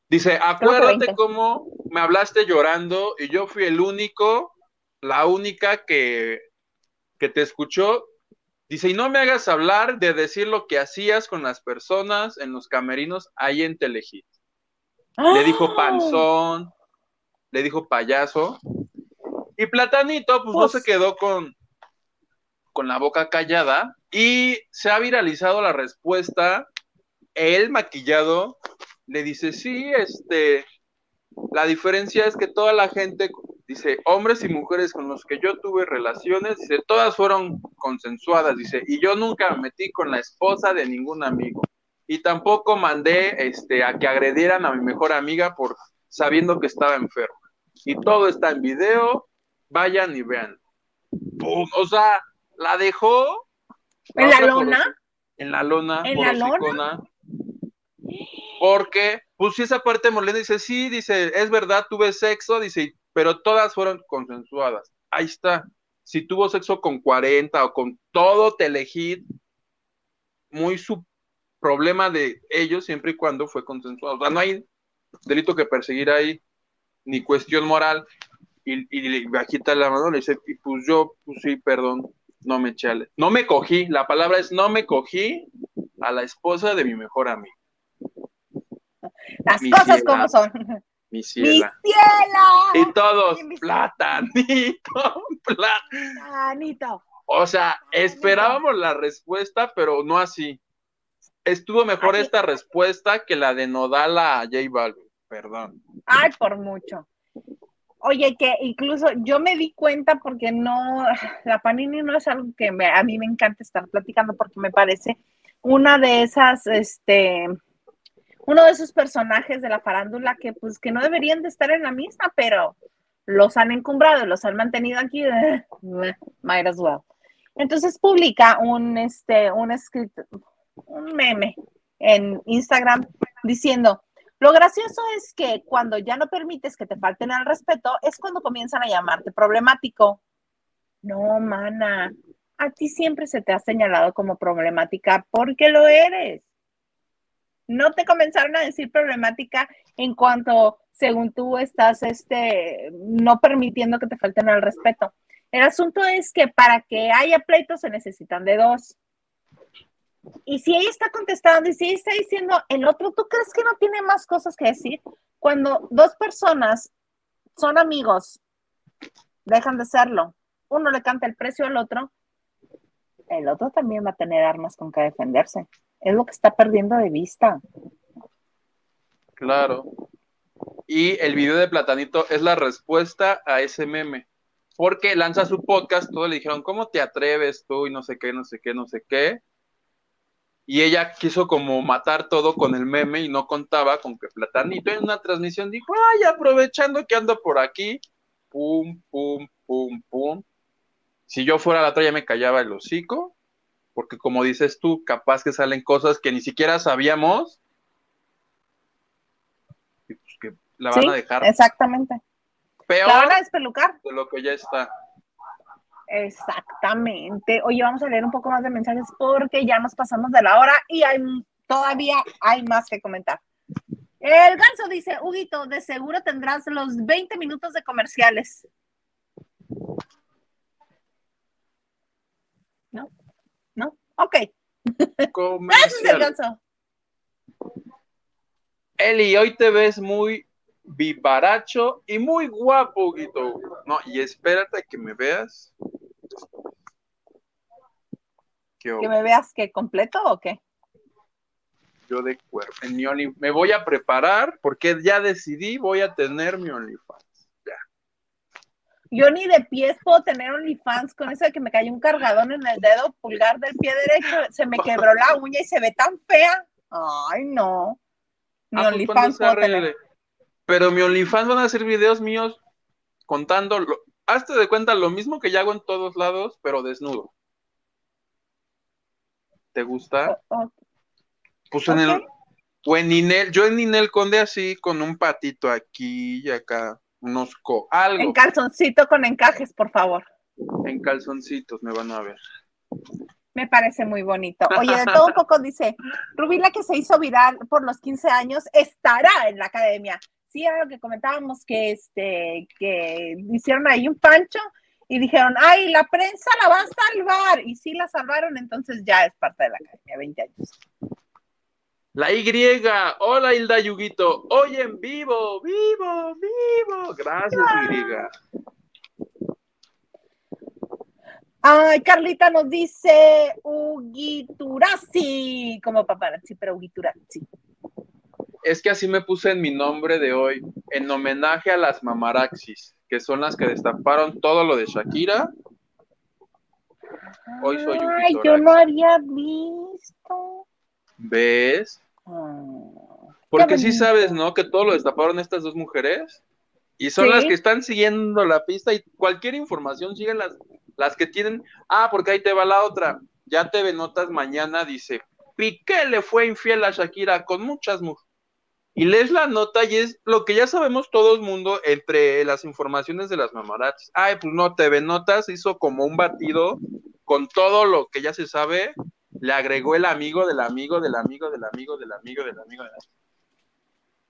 Dice, acuérdate cómo me hablaste llorando y yo fui el único, la única que, que te escuchó Dice, y no me hagas hablar de decir lo que hacías con las personas en los camerinos ahí en Telehit. Le dijo ¡Ah! panzón, le dijo payaso. Y Platanito, pues, no se pues quedó con, con la boca callada y se ha viralizado la respuesta. Él maquillado le dice, sí, este, la diferencia es que toda la gente, dice, hombres y mujeres con los que yo tuve relaciones, dice, todas fueron consensuadas, dice, y yo nunca me metí con la esposa de ningún amigo. Y tampoco mandé este, a que agredieran a mi mejor amiga por sabiendo que estaba enferma. Y todo está en video, vayan y vean. O sea, la dejó. ¿En la lona? En la lona. ¿En la lona? Porque, pues si esa parte Molina dice, sí, dice, es verdad, tuve sexo, dice, pero todas fueron consensuadas. Ahí está. Si tuvo sexo con 40 o con todo Telehit, muy su problema de ellos siempre y cuando fue consensuado. O sea, no hay delito que perseguir ahí, ni cuestión moral. Y, y bajita la mano le dice, y pues yo, pues sí, perdón, no me eché, no me cogí, la palabra es no me cogí a la esposa de mi mejor amigo. Las cosas como son. Mi ciela. ¡Mi ciela! Y todos, platanito, platanito. O sea, esperábamos la respuesta, pero no así. Estuvo mejor esta respuesta que la de Nodala a J Balvin, perdón. Ay, por mucho. Oye, que incluso yo me di cuenta porque no, la Panini no es algo que a mí me encanta estar platicando porque me parece una de esas, este, uno de esos personajes de la farándula que pues que no deberían de estar en la misma, pero los han encumbrado, los han mantenido aquí, might as well. Entonces publica un, este, un escrito, un meme en Instagram diciendo, lo gracioso es que cuando ya no permites que te falten al respeto, es cuando comienzan a llamarte problemático. No, mana, a ti siempre se te ha señalado como problemática porque lo eres no te comenzaron a decir problemática en cuanto, según tú, estás este, no permitiendo que te falten al respeto. El asunto es que para que haya pleitos se necesitan de dos. Y si ella está contestando y si ella está diciendo el otro, ¿tú crees que no tiene más cosas que decir? Cuando dos personas son amigos, dejan de serlo, uno le canta el precio al otro, el otro también va a tener armas con que defenderse. Es lo que está perdiendo de vista. Claro. Y el video de Platanito es la respuesta a ese meme. Porque lanza su podcast, todos le dijeron, ¿cómo te atreves tú? Y no sé qué, no sé qué, no sé qué. Y ella quiso como matar todo con el meme y no contaba con que Platanito en una transmisión dijo, ay, aprovechando que ando por aquí, pum, pum, pum, pum. Si yo fuera la otra ya me callaba el hocico porque como dices tú, capaz que salen cosas que ni siquiera sabíamos y pues que la van a dejar. Exactamente. Peor la van a despelucar. De lo que ya está. Exactamente. Oye, vamos a leer un poco más de mensajes porque ya nos pasamos de la hora y hay todavía hay más que comentar. El ganso dice, Huguito, de seguro tendrás los 20 minutos de comerciales. ¿No? ¿no? Ok. Comercial. Eli, hoy te ves muy vivaracho y muy guapo, Guito. No, y espérate que me veas. ¿Que me veas que completo o qué? Yo de cuerpo. En mi me voy a preparar porque ya decidí, voy a tener mi OnlyFans. Yo ni de pies puedo tener OnlyFans con eso de que me cayó un cargadón en el dedo pulgar del pie derecho, se me quebró la uña y se ve tan fea. Ay, no. Mi ah, pues, OnlyFans puedo tener. Pero mi OnlyFans van a ser videos míos contando, hazte de cuenta lo mismo que ya hago en todos lados, pero desnudo. ¿Te gusta? Oh, oh. Pues en el, o en Ninel, yo en Ninel Conde así, con un patito aquí y acá unos algo. En calzoncito con encajes, por favor. En calzoncitos me van a ver. Me parece muy bonito. Oye, de todo un poco dice, Rubí, que se hizo viral por los 15 años, estará en la academia. Sí, era lo que comentábamos, que este, que hicieron ahí un pancho y dijeron, ay, la prensa la va a salvar. Y sí la salvaron, entonces ya es parte de la academia, 20 años. La Y, hola Hilda Yuguito, hoy en vivo, vivo, vivo. Gracias, Y. Ay, Carlita nos dice Ugiturazzi, como paparazzi, pero Ugiturazzi. Es que así me puse en mi nombre de hoy, en homenaje a las mamaraxis, que son las que destaparon todo lo de Shakira. Hoy soy Ay, yo no había visto. ¿Ves? Ah, Porque sí sabes, ¿no? Que todo lo destaparon estas dos mujeres. Y son las que están siguiendo la pista y cualquier información siguen las las que tienen, ah, porque ahí te va la otra. Ya te ve Notas mañana dice, Piqué le fue infiel a Shakira con muchas mujeres. Y lees la nota y es lo que ya sabemos todo el mundo entre las informaciones de las mamaratis. Ay, pues no, TV Notas hizo como un batido con todo lo que ya se sabe, le agregó el amigo del amigo del amigo del amigo del amigo del amigo del amigo.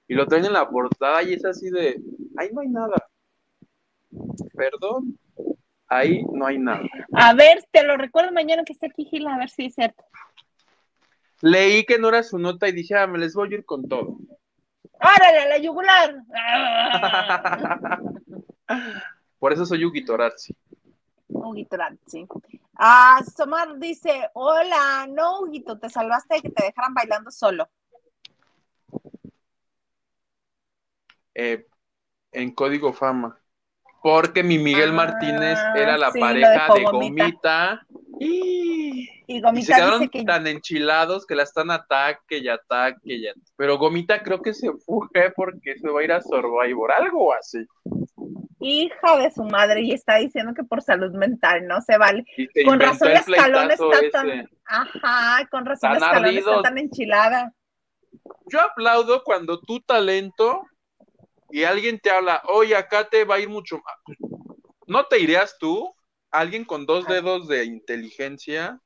Y lo traen en la portada y es así de, ahí no hay nada. Perdón ahí no hay nada. A ver, te lo recuerdo mañana que esté aquí Gila, a ver si es cierto. Leí que no era su nota y dije, ah, me les voy a ir con todo. ¡Árale, la yugular! Por eso soy Yugi Torazzi. Torazzi. Ah, Somar dice, hola, no, Huguito, te salvaste de que te dejaran bailando solo. Eh, en Código Fama porque mi Miguel Martínez ah, era la pareja de, Gomita. Y, Gomita se quedaron tan enchilados que la están ataque y ataque y Pero Gomita creo que se fue porque se va a ir a Survivor, algo así. Hija de su madre, y está diciendo que por salud mental no se vale. Con razón escalón está tan. Ajá, con razón la escalón está tan enchilada. Yo aplaudo cuando tu talento y alguien te habla, oye, acá te va a ir mucho más. ¿No te irías tú? ¿Alguien con dos dedos de inteligencia?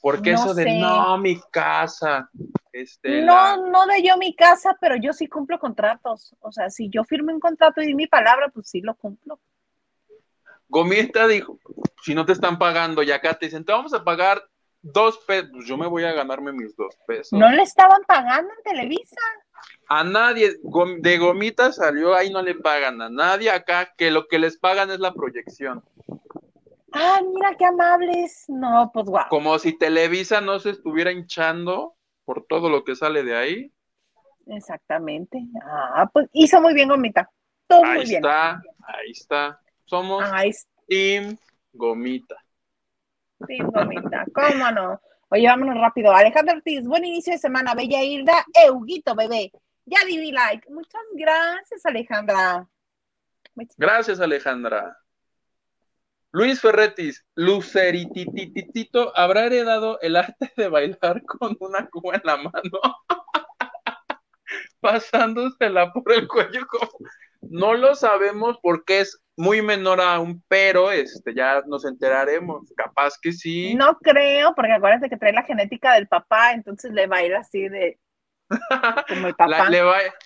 Porque eso de no, mi casa. Este, no, no de yo mi casa, pero yo sí cumplo contratos. O sea, si yo firmo un contrato y di mi palabra, pues sí lo cumplo. Gomita dijo, si no te están pagando y acá te dicen, te vamos a pagar dos pesos, pues yo me voy a ganarme mis dos pesos. No le estaban pagando en Televisa. A nadie, de gomita salió, ahí no le pagan a nadie acá, que lo que les pagan es la proyección. Ah, mira qué amables. No, pues guau. Como si Televisa no se estuviera hinchando por todo lo que sale de ahí. Exactamente. Ah, pues hizo muy bien Gomita. Todo ahí muy bien. está, ahí está. Somos Team Gomita. Team Gomita, ¿cómo no? Oye, vámonos rápido. Alejandro Ortiz, buen inicio de semana. Bella Hilda, Euguito, bebé. Ya di like. Muchas gracias, Alejandra. Gracias, Alejandra. Luis Ferretis, Luceritititito, ¿habrá heredado el arte de bailar con una cuba en la mano? Pasándosela por el cuello como... No lo sabemos porque es muy menor a un pero, este, ya nos enteraremos, capaz que sí. No creo, porque acuérdate que trae la genética del papá, entonces le va a ir así de como el papá.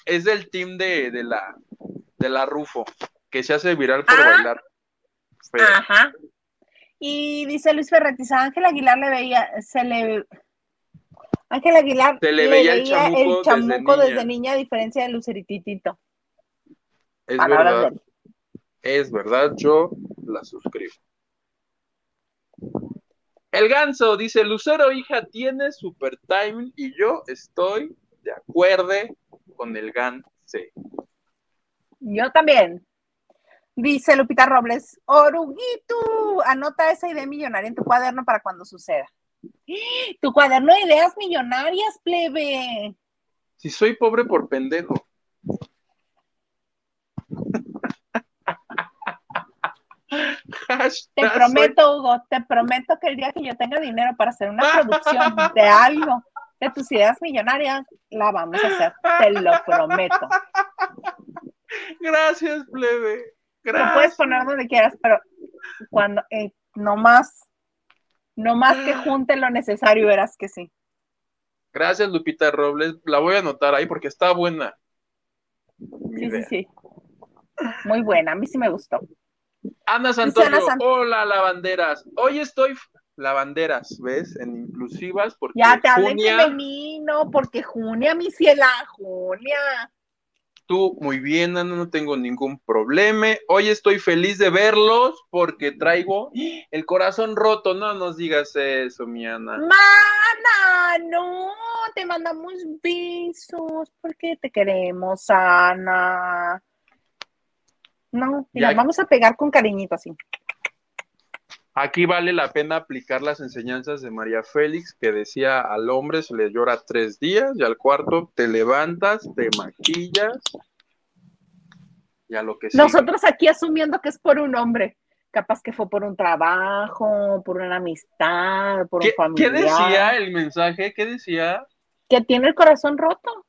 es del team de, de, la de la Rufo, que se hace viral por ah. bailar. Ajá. Y dice Luis Ferretis, a Ángel Aguilar le veía, se le Ángel Aguilar se le, veía, el chamuco, desde, niña. a diferencia de Lucerititito. Es verdad. Es verdad, yo la suscribo. El ganso dice, Lucero, hija, tiene super timing y yo estoy de acuerdo con el ganso. Yo también. Dice Lupita Robles, Oruguito, anota esa idea millonaria en tu cuaderno para cuando suceda. Tu cuaderno de ideas millonarias, plebe. Si soy pobre por pendejo. te prometo, Hugo, te prometo que el día que yo tenga dinero para hacer una producción de algo, de tus ideas millonarias, la vamos a hacer, te lo prometo. Gracias, plebe. Gracias. Te puedes poner donde quieras, pero cuando eh, no más, no más que junte lo necesario, verás que sí. Gracias, Lupita Robles. La voy a anotar ahí porque está buena. Sí, sí, sí. Muy buena, a mí sí me gustó. Ana Santoyo, hola lavanderas. Hoy estoy lavanderas, ¿ves? En inclusivas porque Ya te hablé femenino, porque Junia, mi ciela, Junia. Tú, muy bien, Ana, no tengo ningún problema. Hoy estoy feliz de verlos porque traigo el corazón roto. No nos digas eso, mi Ana. Mana, no, te mandamos besos porque te queremos, Ana. No, mira, vamos a pegar con cariñito así. Aquí vale la pena aplicar las enseñanzas de María Félix, que decía al hombre se le llora tres días y al cuarto te levantas, te maquillas, ya lo que sea. Nosotros aquí asumiendo que es por un hombre, capaz que fue por un trabajo, por una amistad, por un familiar. ¿Qué decía el mensaje? ¿Qué decía? Que tiene el corazón roto.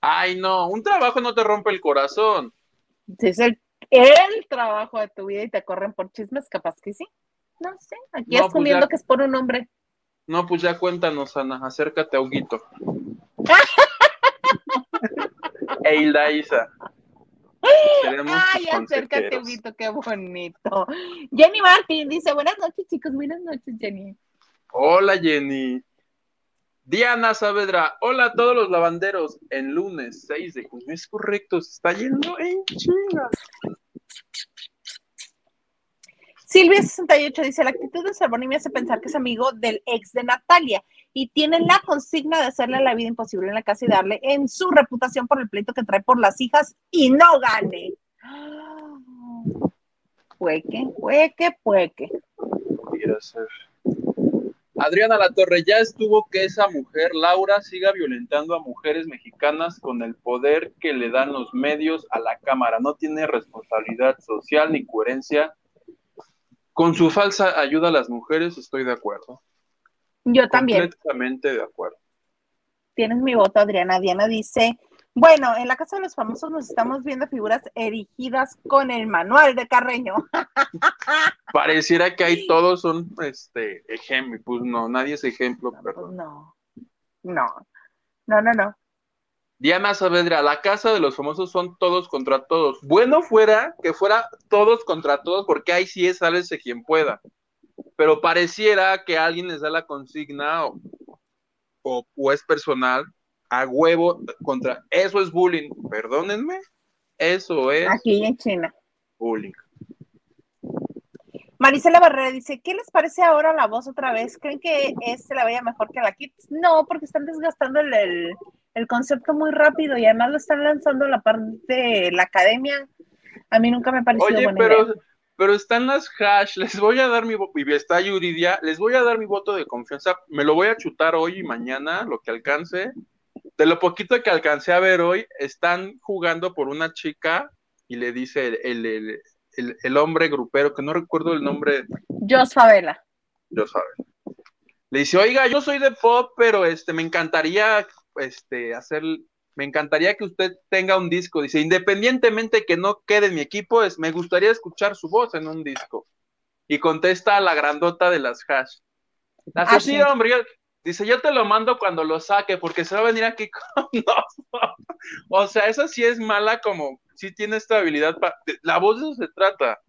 Ay, no, un trabajo no te rompe el corazón. Es el, el trabajo de tu vida y te corren por chismes, capaz que sí. No sé, aquí no, asumiendo pues que es por un hombre. No, pues ya cuéntanos, Ana, acércate a Huguito. e Hilda Isa. Ay, acércate, Huguito, qué bonito. Jenny Martín dice, buenas noches, chicos, buenas noches, Jenny. Hola, Jenny. Diana Saavedra, hola a todos los lavanderos en lunes 6 de junio. Es correcto, se está yendo en chingas. Silvia68 dice, la actitud de Cervoni me hace pensar que es amigo del ex de Natalia y tiene la consigna de hacerle la vida imposible en la casa y darle en su reputación por el pleito que trae por las hijas y no gane. Pueque, pueque, pueque. Ser. Adriana La Torre, ya estuvo que esa mujer, Laura, siga violentando a mujeres mexicanas con el poder que le dan los medios a la Cámara. No tiene responsabilidad social ni coherencia con su falsa ayuda a las mujeres estoy de acuerdo. Yo también. Completamente de acuerdo. Tienes mi voto, Adriana. Diana dice, bueno, en la Casa de los Famosos nos estamos viendo figuras erigidas con el manual de Carreño. Pareciera que ahí todos son este ejemplo, pues no, nadie es ejemplo, no, pues no, no, no, no, no. Diana Saavedra, la casa de los famosos son todos contra todos. Bueno fuera que fuera todos contra todos, porque ahí sí es sálvese quien pueda. Pero pareciera que alguien les da la consigna o, o, es personal a huevo contra. Eso es bullying. Perdónenme. Eso es. Aquí en China. Bullying. Marisela Barrera dice, ¿qué les parece ahora la voz otra vez? ¿Creen que este la vaya mejor que la Kids? No, porque están desgastando el, el concepto muy rápido y además lo están lanzando la parte de la academia. A mí nunca me pareció Oye, buena pero, pero están las hash, les voy a dar mi y está Yuridia, les voy a dar mi voto de confianza, me lo voy a chutar hoy y mañana, lo que alcance. De lo poquito que alcancé a ver hoy, están jugando por una chica y le dice el, el, hombre grupero, que no recuerdo el nombre. Jos Favela. Jos Favela. Le dice, oiga, yo soy de pop, pero este, me encantaría este, hacer, me encantaría que usted tenga un disco. Dice, independientemente que no quede en mi equipo, es, me gustaría escuchar su voz en un disco. Y contesta a la grandota de las hash. Ah, sí, hombre, dice, yo te lo mando cuando lo saque, porque se va a venir aquí con O sea, esa sí es mala como, sí tiene esta habilidad, la voz de eso se trata.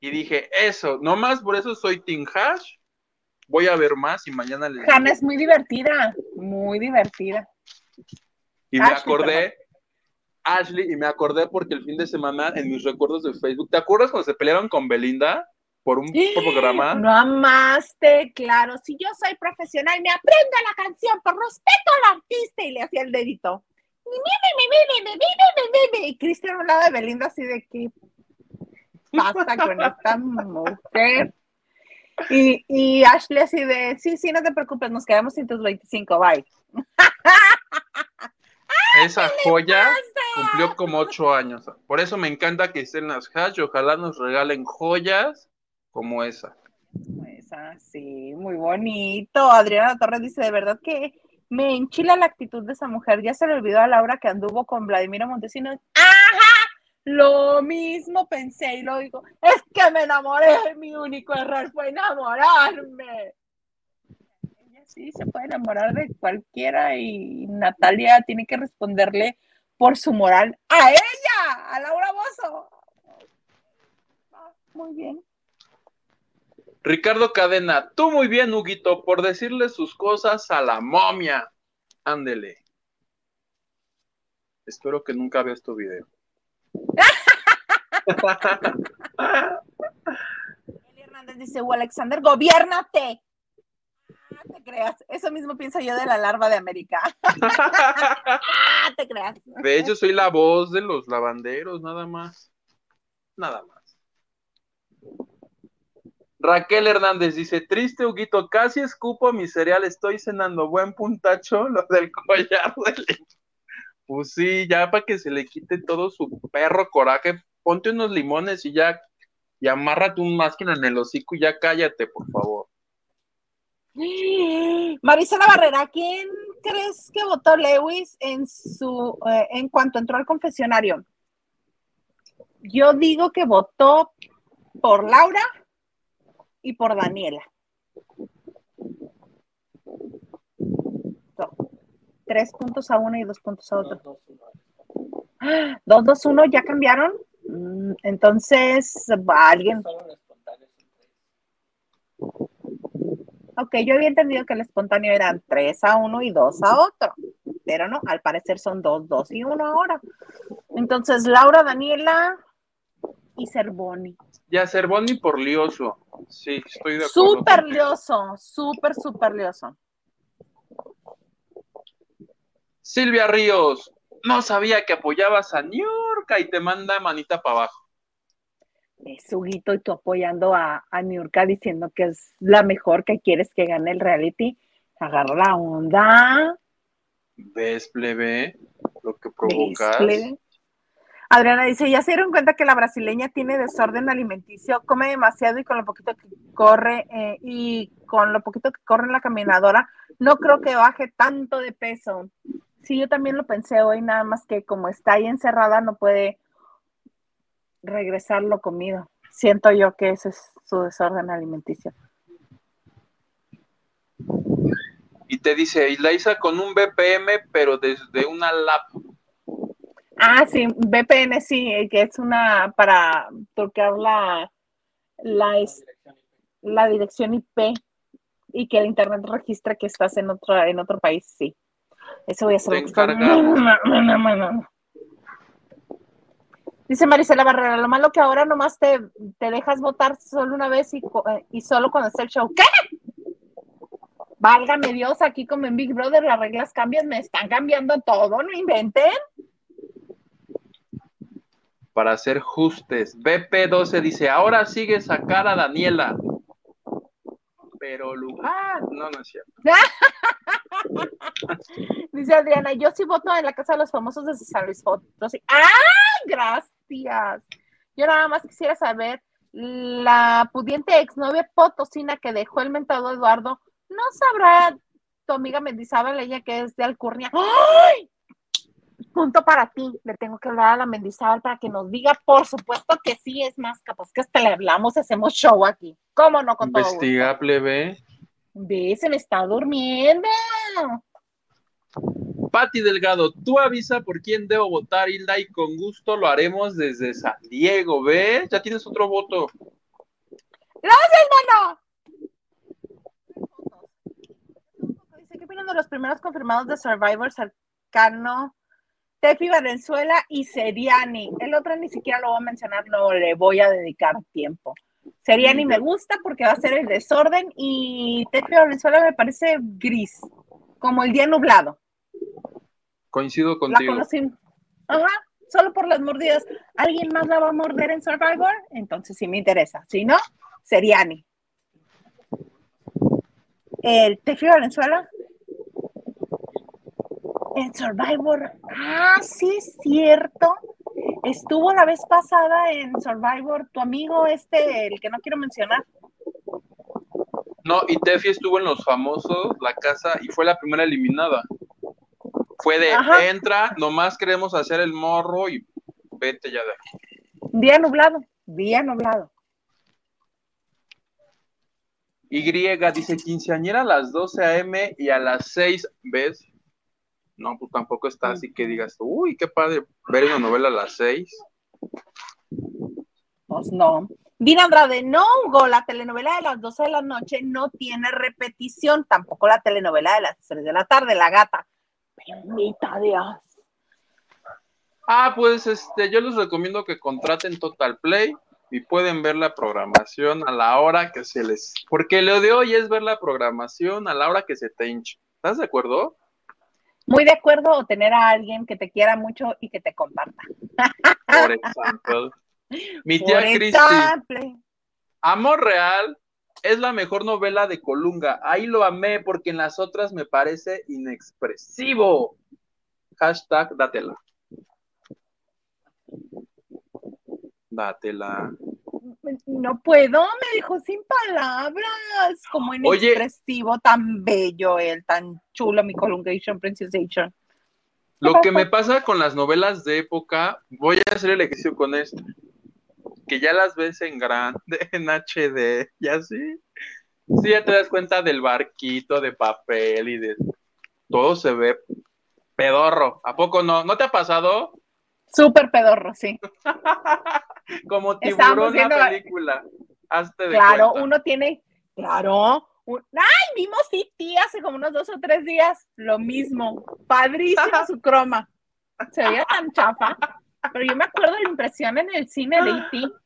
Y dije, eso, nomás por eso soy Team Hash voy a ver más y mañana les Hanna es muy divertida, muy divertida. Y me acordé, Ashley, y me acordé porque el fin de semana en mis recuerdos de Facebook, ¿te acuerdas cuando se pelearon con Belinda por un programa? No amaste, claro. Si yo soy profesional, me aprendo la canción por respeto al artista y le hacía el dedito. Y Cristian un lado de Belinda así de que pasa con esta mujer. Y, y Ashley así de, sí, sí, no te preocupes, nos quedamos sin tus 25, bye. Esa joya cumplió como ocho años. Por eso me encanta que estén las hash. Ojalá nos regalen joyas como esa. Esa, sí, muy bonito. Adriana Torres dice, de verdad que me enchila la actitud de esa mujer. Ya se le olvidó a Laura que anduvo con Vladimiro Montesinos. ¡Ajá! Lo mismo pensé y lo digo, es que me enamoré, mi único error fue enamorarme. Ella sí se puede enamorar de cualquiera y Natalia tiene que responderle por su moral a ella, a Laura Bozo. Muy bien. Ricardo Cadena, tú muy bien, Huguito, por decirle sus cosas a la momia. Ándele. Espero que nunca veas tu video. Eli Hernández dice, o Alexander, gobiernate. Ah, te creas. Eso mismo pienso yo de la larva de América. ah, te creas. De hecho, soy la voz de los lavanderos, nada más. Nada más. Raquel Hernández dice, triste Huguito, casi escupo mi cereal, estoy cenando buen puntacho, lo del collar del... Pues sí, ya para que se le quite todo su perro coraje, ponte unos limones y ya, y amárrate un máquina en el hocico y ya cállate, por favor. Marisela Barrera, ¿quién crees que votó Lewis en su eh, en cuanto entró al confesionario? Yo digo que votó por Laura y por Daniela. Tres puntos a uno y dos puntos a otro. Dos, dos, uno, ¿ya cambiaron? Mm, entonces, alguien. Ok, yo había entendido que el espontáneo eran tres a uno y dos a otro, pero no, al parecer son dos, dos y uno ahora. Entonces, Laura, Daniela y Cervoni. Ya, Cervoni por lioso. Sí, estoy de acuerdo. Súper lioso, súper, súper lioso. Silvia Ríos, no sabía que apoyabas a Niurka y te manda manita para abajo. Es Huguito y tú apoyando a, a Niurka diciendo que es la mejor que quieres que gane el reality. Agarra la onda. ¿Ves, plebe? Lo que provocas. Adriana dice, ya se dieron cuenta que la brasileña tiene desorden alimenticio, come demasiado y con lo poquito que corre eh, y con lo poquito que corre en la caminadora, no creo que baje tanto de peso. Sí, yo también lo pensé hoy, nada más que como está ahí encerrada, no puede regresar lo comido. Siento yo que ese es su desorden alimenticio. Y te dice, Ilaisa con un BPM, pero desde una lap. Ah, sí, VPN sí, que es una para tocar la, la, la dirección IP y que el internet registra que estás en otro, en otro país, sí. Eso voy a hacer. Dice Marisela Barrera, lo malo que ahora nomás te, te dejas votar solo una vez y, eh, y solo cuando está el show. ¿Qué? Válgame Dios, aquí como en Big Brother las reglas cambian, me están cambiando todo, no inventen para ser justes. BP12 dice, ahora sigue sacar a Daniela. Pero lugar, no, no es cierto. dice Adriana, yo sí voto en la Casa de los Famosos de San Luis Potosí. ¡Ah! Gracias. Yo nada más quisiera saber, la pudiente exnovia potosina que dejó el mentado Eduardo, ¿no sabrá tu amiga Mendizábal, ella que es de Alcurnia? ¡Ay! punto para ti. Le tengo que hablar a la Mendizábal para que nos diga, por supuesto que sí, es más capaz que hasta le hablamos, hacemos show aquí. ¿Cómo no? Con todo Investiga, plebe. Ve, se me está durmiendo. Pati Delgado, tú avisa por quién debo votar, Hilda, y con gusto lo haremos desde San Diego, ¿ves? Ya tienes otro voto. ¡Gracias, hermano! ¿Qué opinan de los primeros confirmados de Survivor cercano Tefi Valenzuela y Seriani. El otro ni siquiera lo voy a mencionar, no le voy a dedicar tiempo. Seriani me gusta porque va a ser el desorden y Tefi Valenzuela me parece gris, como el día nublado. Coincido contigo. La conocí, ajá, solo por las mordidas. ¿Alguien más la va a morder en Survivor? Entonces sí me interesa. Si no, Seriani. El Tefi Valenzuela en Survivor. Ah, sí, es cierto. Estuvo la vez pasada en Survivor tu amigo este, el que no quiero mencionar. No, y Tefi estuvo en los famosos, la casa, y fue la primera eliminada. Fue de entra, nomás queremos hacer el morro y vete ya de aquí. Día nublado, día nublado. Y dice quinceañera a las 12 a.m. y a las 6, ¿ves? No, pues tampoco está así que digas, uy, qué padre ver una novela a las seis. Pues no. Dina Andrade, no, Hugo, la telenovela de las 12 de la noche no tiene repetición, tampoco la telenovela de las 3 de la tarde, La Gata. Bendita Dios. Ah, pues este, yo les recomiendo que contraten Total Play y pueden ver la programación a la hora que se les. Porque lo de hoy es ver la programación a la hora que se te hinche. ¿Estás de acuerdo? Muy de acuerdo, o tener a alguien que te quiera mucho y que te comparta. Por ejemplo. Mi tía Cristi. Amor Real es la mejor novela de Colunga. Ahí lo amé porque en las otras me parece inexpresivo. Hashtag dátela. Dátela. No puedo, me dijo sin palabras. Como inexpresivo, tan bello él, tan chulo, mi Colungation Princessation. Lo que me pasa con las novelas de época, voy a hacer el ejercicio con esto que ya las ves en grande, en HD, y así. Sí, ya te das cuenta del barquito de papel y de todo se ve pedorro. ¿A poco no? ¿No te ha pasado? Súper pedorro, sí. Como tiburón la película. Hazte de claro, uno tiene, claro. Ay, vimos sí, hace como unos dos o tres días. Lo mismo. Padrísimo su croma. Se veía tan chafa. Pero yo me acuerdo de la impresión en el cine de E.T.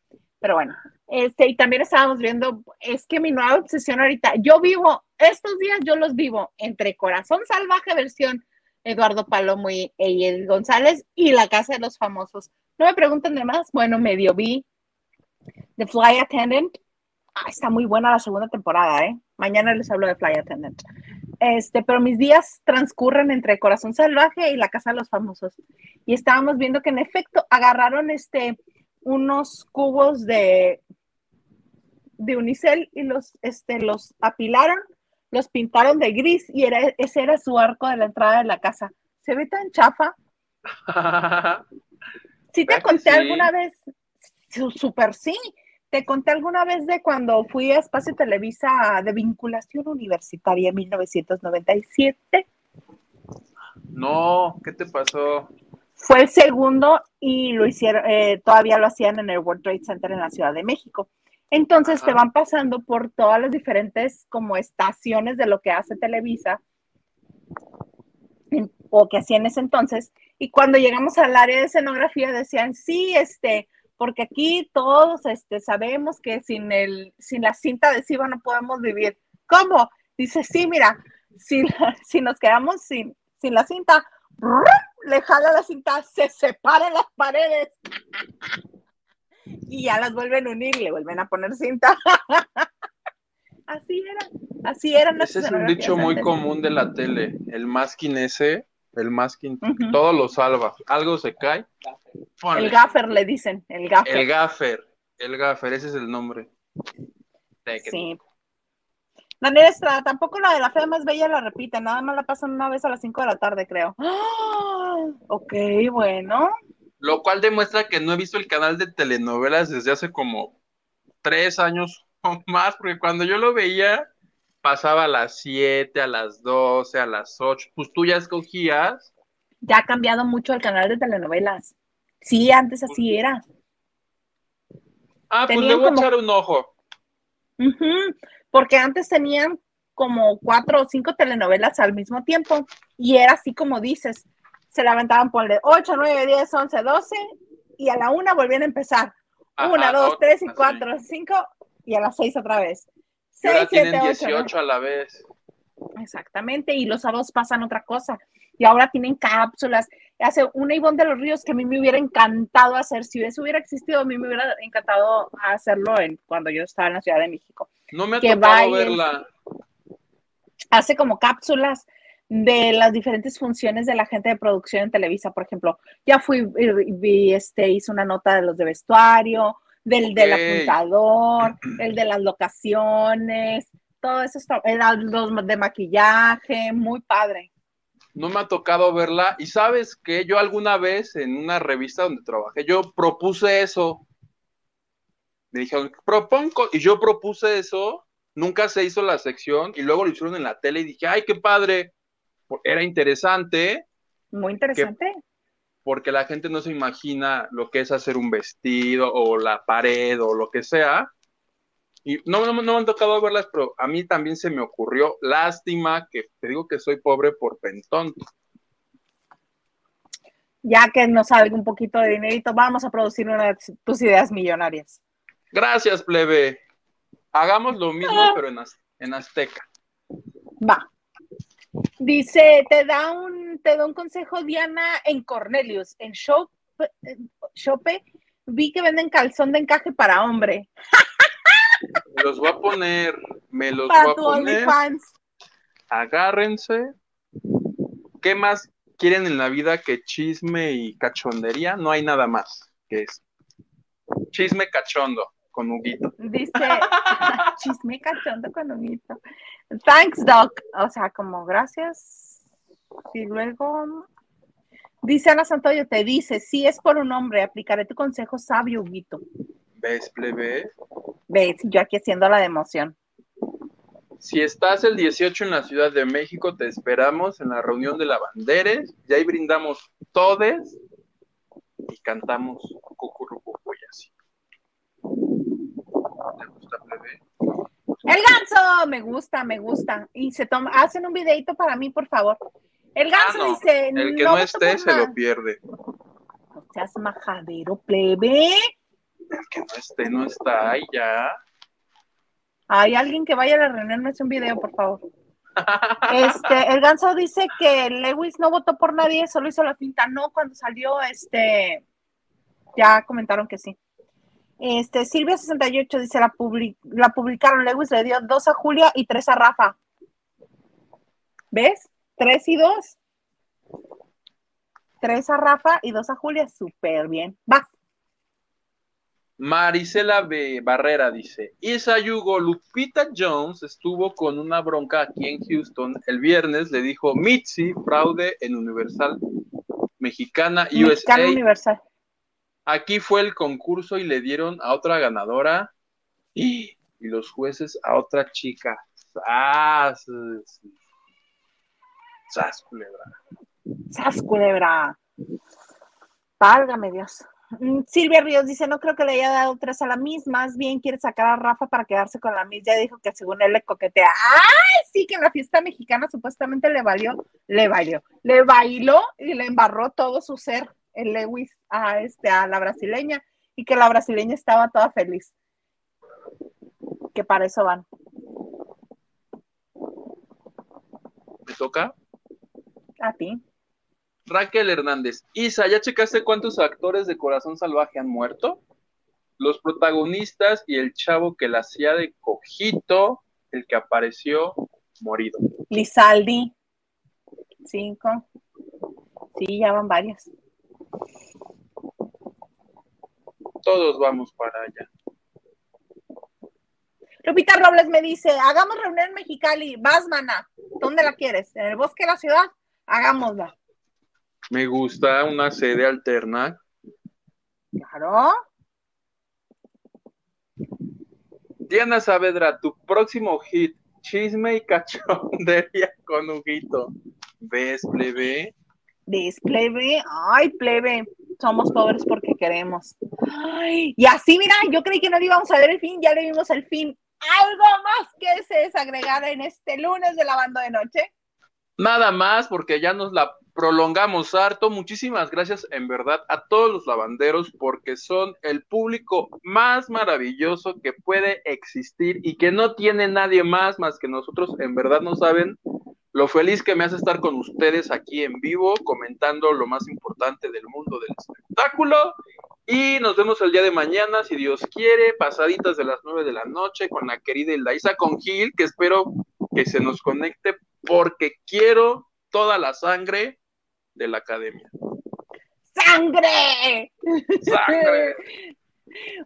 Pero bueno, este, y también estábamos viendo, es que mi nueva obsesión ahorita, yo vivo, estos días yo los vivo entre Corazón Salvaje versión Eduardo Palomo y Eyel González y La Casa de los Famosos. No me pregunten de más, bueno, medio vi The Fly Attendant. Ah, está muy buena la segunda temporada, ¿eh? Mañana les hablo de Fly Attendant. Este, pero mis días transcurren entre Corazón Salvaje y La Casa de los Famosos. Y estábamos viendo que en efecto agarraron este, unos cubos de, de unicel y los, este, los apilaron, los pintaron de gris y era, ese era su arco de la entrada de la casa. Se ve tan chafa. sí te conté alguna vez, súper sí, te conté alguna vez de cuando fui a Espacio Televisa de vinculación universitaria en 1997. No, ¿qué te pasó? Fue el segundo y lo hicieron, eh, todavía lo hacían en el World Trade Center en la Ciudad de México. Entonces te van pasando por todas las diferentes como estaciones de lo que hace Televisa o que hacía en ese entonces. Y cuando llegamos al área de escenografía decían, sí, este, porque aquí todos este, sabemos que sin, el, sin la cinta adhesiva no podemos vivir. ¿Cómo? Dice, sí, mira, si, si nos quedamos sin, sin la cinta, le jala la cinta, se separan las paredes y ya las vuelven a unir, le vuelven a poner cinta. así era, así era. Ese es un dicho muy común de la tele, el masking ese, el masking, todo lo salva, algo se cae. El gaffer le dicen, el gaffer. El gaffer, el gaffer, ese es el nombre. Sí, Daniel Estrada, tampoco la de la fe más bella la repite, nada más la pasan una vez a las 5 de la tarde, creo. Ok, bueno. Lo cual demuestra que no he visto el canal de telenovelas desde hace como tres años o más, porque cuando yo lo veía pasaba a las 7, a las 12, a las 8, pues tú ya escogías. Ya ha cambiado mucho el canal de telenovelas. Sí, antes así era. Ah, pues le voy a echar un ojo porque antes tenían como cuatro o cinco telenovelas al mismo tiempo y era así como dices, se levantaban por el 8, 9, 10, 11, 12 y a la una volvían a empezar. una, dos, tres y cuatro, cinco y a las seis otra vez. Seis, siete, ocho, 18 a la vez. Exactamente, y los sábados pasan otra cosa. Y ahora tienen cápsulas. Hace una Ivonne de los Ríos que a mí me hubiera encantado hacer. Si eso hubiera existido, a mí me hubiera encantado hacerlo en, cuando yo estaba en la Ciudad de México. No me ha tocado verla. Hace como cápsulas de las diferentes funciones de la gente de producción en Televisa, por ejemplo. Ya fui, vi, este, hizo una nota de los de vestuario, del del apuntador, el de las locaciones, todo eso, los de maquillaje, muy padre. No me ha tocado verla. Y sabes que yo alguna vez en una revista donde trabajé, yo propuse eso me dijeron, propongo, y yo propuse eso, nunca se hizo la sección, y luego lo hicieron en la tele y dije, ay, qué padre, era interesante. Muy interesante. porque la gente no se imagina lo que es hacer un vestido o la pared o lo que sea. Y no, no, no me han tocado verlas, pero a mí también se me ocurrió. Lástima que te digo que soy pobre por pentón. Ya que nos salga un poquito de dinerito, vamos a producir una de tus ideas millonarias. Gracias, plebe. Hagamos lo mismo, Ah. pero en, az- en Azteca. Va. Dice, te da un, te da un consejo Diana en Cornelius. En Shop, en Shope vi que venden calzón de encaje para hombre. Me los voy a poner, me los Para voy a poner. Agárrense. ¿Qué más quieren en la vida que chisme y cachondería? No hay nada más que es chisme cachondo con Huguito. Dice, chisme cachondo con humito. Thanks, Doc. O sea, como gracias. Y luego, dice Ana Santoyo, te dice, si es por un hombre, aplicaré tu consejo sabio, Huguito. ¿Ves, plebe? Ves, yo aquí haciendo la de emoción. Si estás el 18 en la Ciudad de México, te esperamos en la reunión de lavanderes. Y ahí brindamos todes y cantamos cucurrucucu y así. ¿Te gusta, plebe? El ganso, me gusta, me gusta. Y se toma, hacen un videito para mí, por favor. El ganso Ah, no. dice, El que no, voto esté se nada". lo pierde. No seas majadero, plebe. El que no esté no está. Ay, ya. Hay alguien que vaya a la reunión, me hace un video, por favor. Este, el ganso dice que Lewis no votó por nadie, solo hizo la finta. No, cuando salió, este, ya comentaron que sí. Este, Silvia68 dice, la, la publicaron, Lewis le dio dos a Julia y tres a Rafa. ¿Ves? Tres y dos. Tres a Rafa y dos a Julia, súper bien. Va. Marisela B. Barrera dice, Isa Yugo, Lupita Jones estuvo con una bronca aquí en Houston. El viernes le dijo Mitzi, fraude en Universal Mexicana USA. Universal. Aquí fue el concurso y le dieron a otra ganadora y, y los jueces a otra chica. ¡Sas! ¡Sas, culebra! ¡Sas, culebra! Válgame Dios. Mm, Silvia Ríos dice, no creo que le haya dado tres a la Miss, más bien quiere sacar a Rafa para quedarse con la Miss. Ya dijo que según él le coquetea. ¡Ay! Sí, que en la fiesta mexicana supuestamente le valió, le valió, le bailó y le embarró todo su ser, el Lewis, a, este, a la brasileña, y que la brasileña estaba toda feliz. Que para eso van. ¿Me toca? A ti. Raquel Hernández. Isa, ¿ya checaste cuántos actores de Corazón Salvaje han muerto? Los protagonistas y el chavo que la hacía de cojito, el que apareció morido. Lizaldi. Cinco. Sí, ya van varios. Todos vamos para allá. Lupita Robles me dice, hagamos reunión en Mexicali, vas, mana. ¿Dónde la quieres? ¿En el bosque de la ciudad? Hagámosla. Me gusta una sede alterna. Claro. Diana Saavedra, tu próximo hit, chisme y cachondería con Huguito. ¿Ves, plebe? ¿Ves, plebe? Ay, plebe. Somos pobres porque queremos. Ay, y así, mira, yo creí que no le íbamos a ver el fin, ya le vimos el fin. ¿Algo más que se desagregar en este lunes de lavando de noche? Nada más porque ya nos la prolongamos harto. Muchísimas gracias en verdad a todos los lavanderos porque son el público más maravilloso que puede existir y que no tiene nadie más más que nosotros. En verdad no saben lo feliz que me hace estar con ustedes aquí en vivo comentando lo más importante del mundo del espectáculo. Y nos vemos el día de mañana, si Dios quiere, pasaditas de las nueve de la noche con la querida Hildaísa con Gil, que espero que se nos conecte porque quiero toda la sangre de la academia. ¡Sangre! ¡Sangre!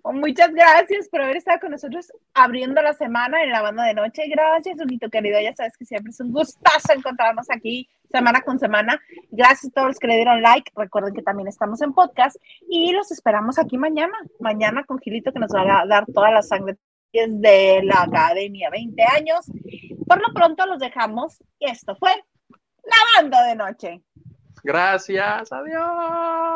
Muchas gracias por haber estado con nosotros abriendo la semana en la banda de noche. Gracias, Unito querido. Ya sabes que siempre es un gustazo encontrarnos aquí semana con semana. Gracias a todos los que le dieron like. Recuerden que también estamos en podcast y los esperamos aquí mañana. Mañana con Gilito que nos va a dar toda la sangre de la Academia 20 años. Por lo pronto los dejamos. Y esto fue La Banda de Noche. Gracias, adiós.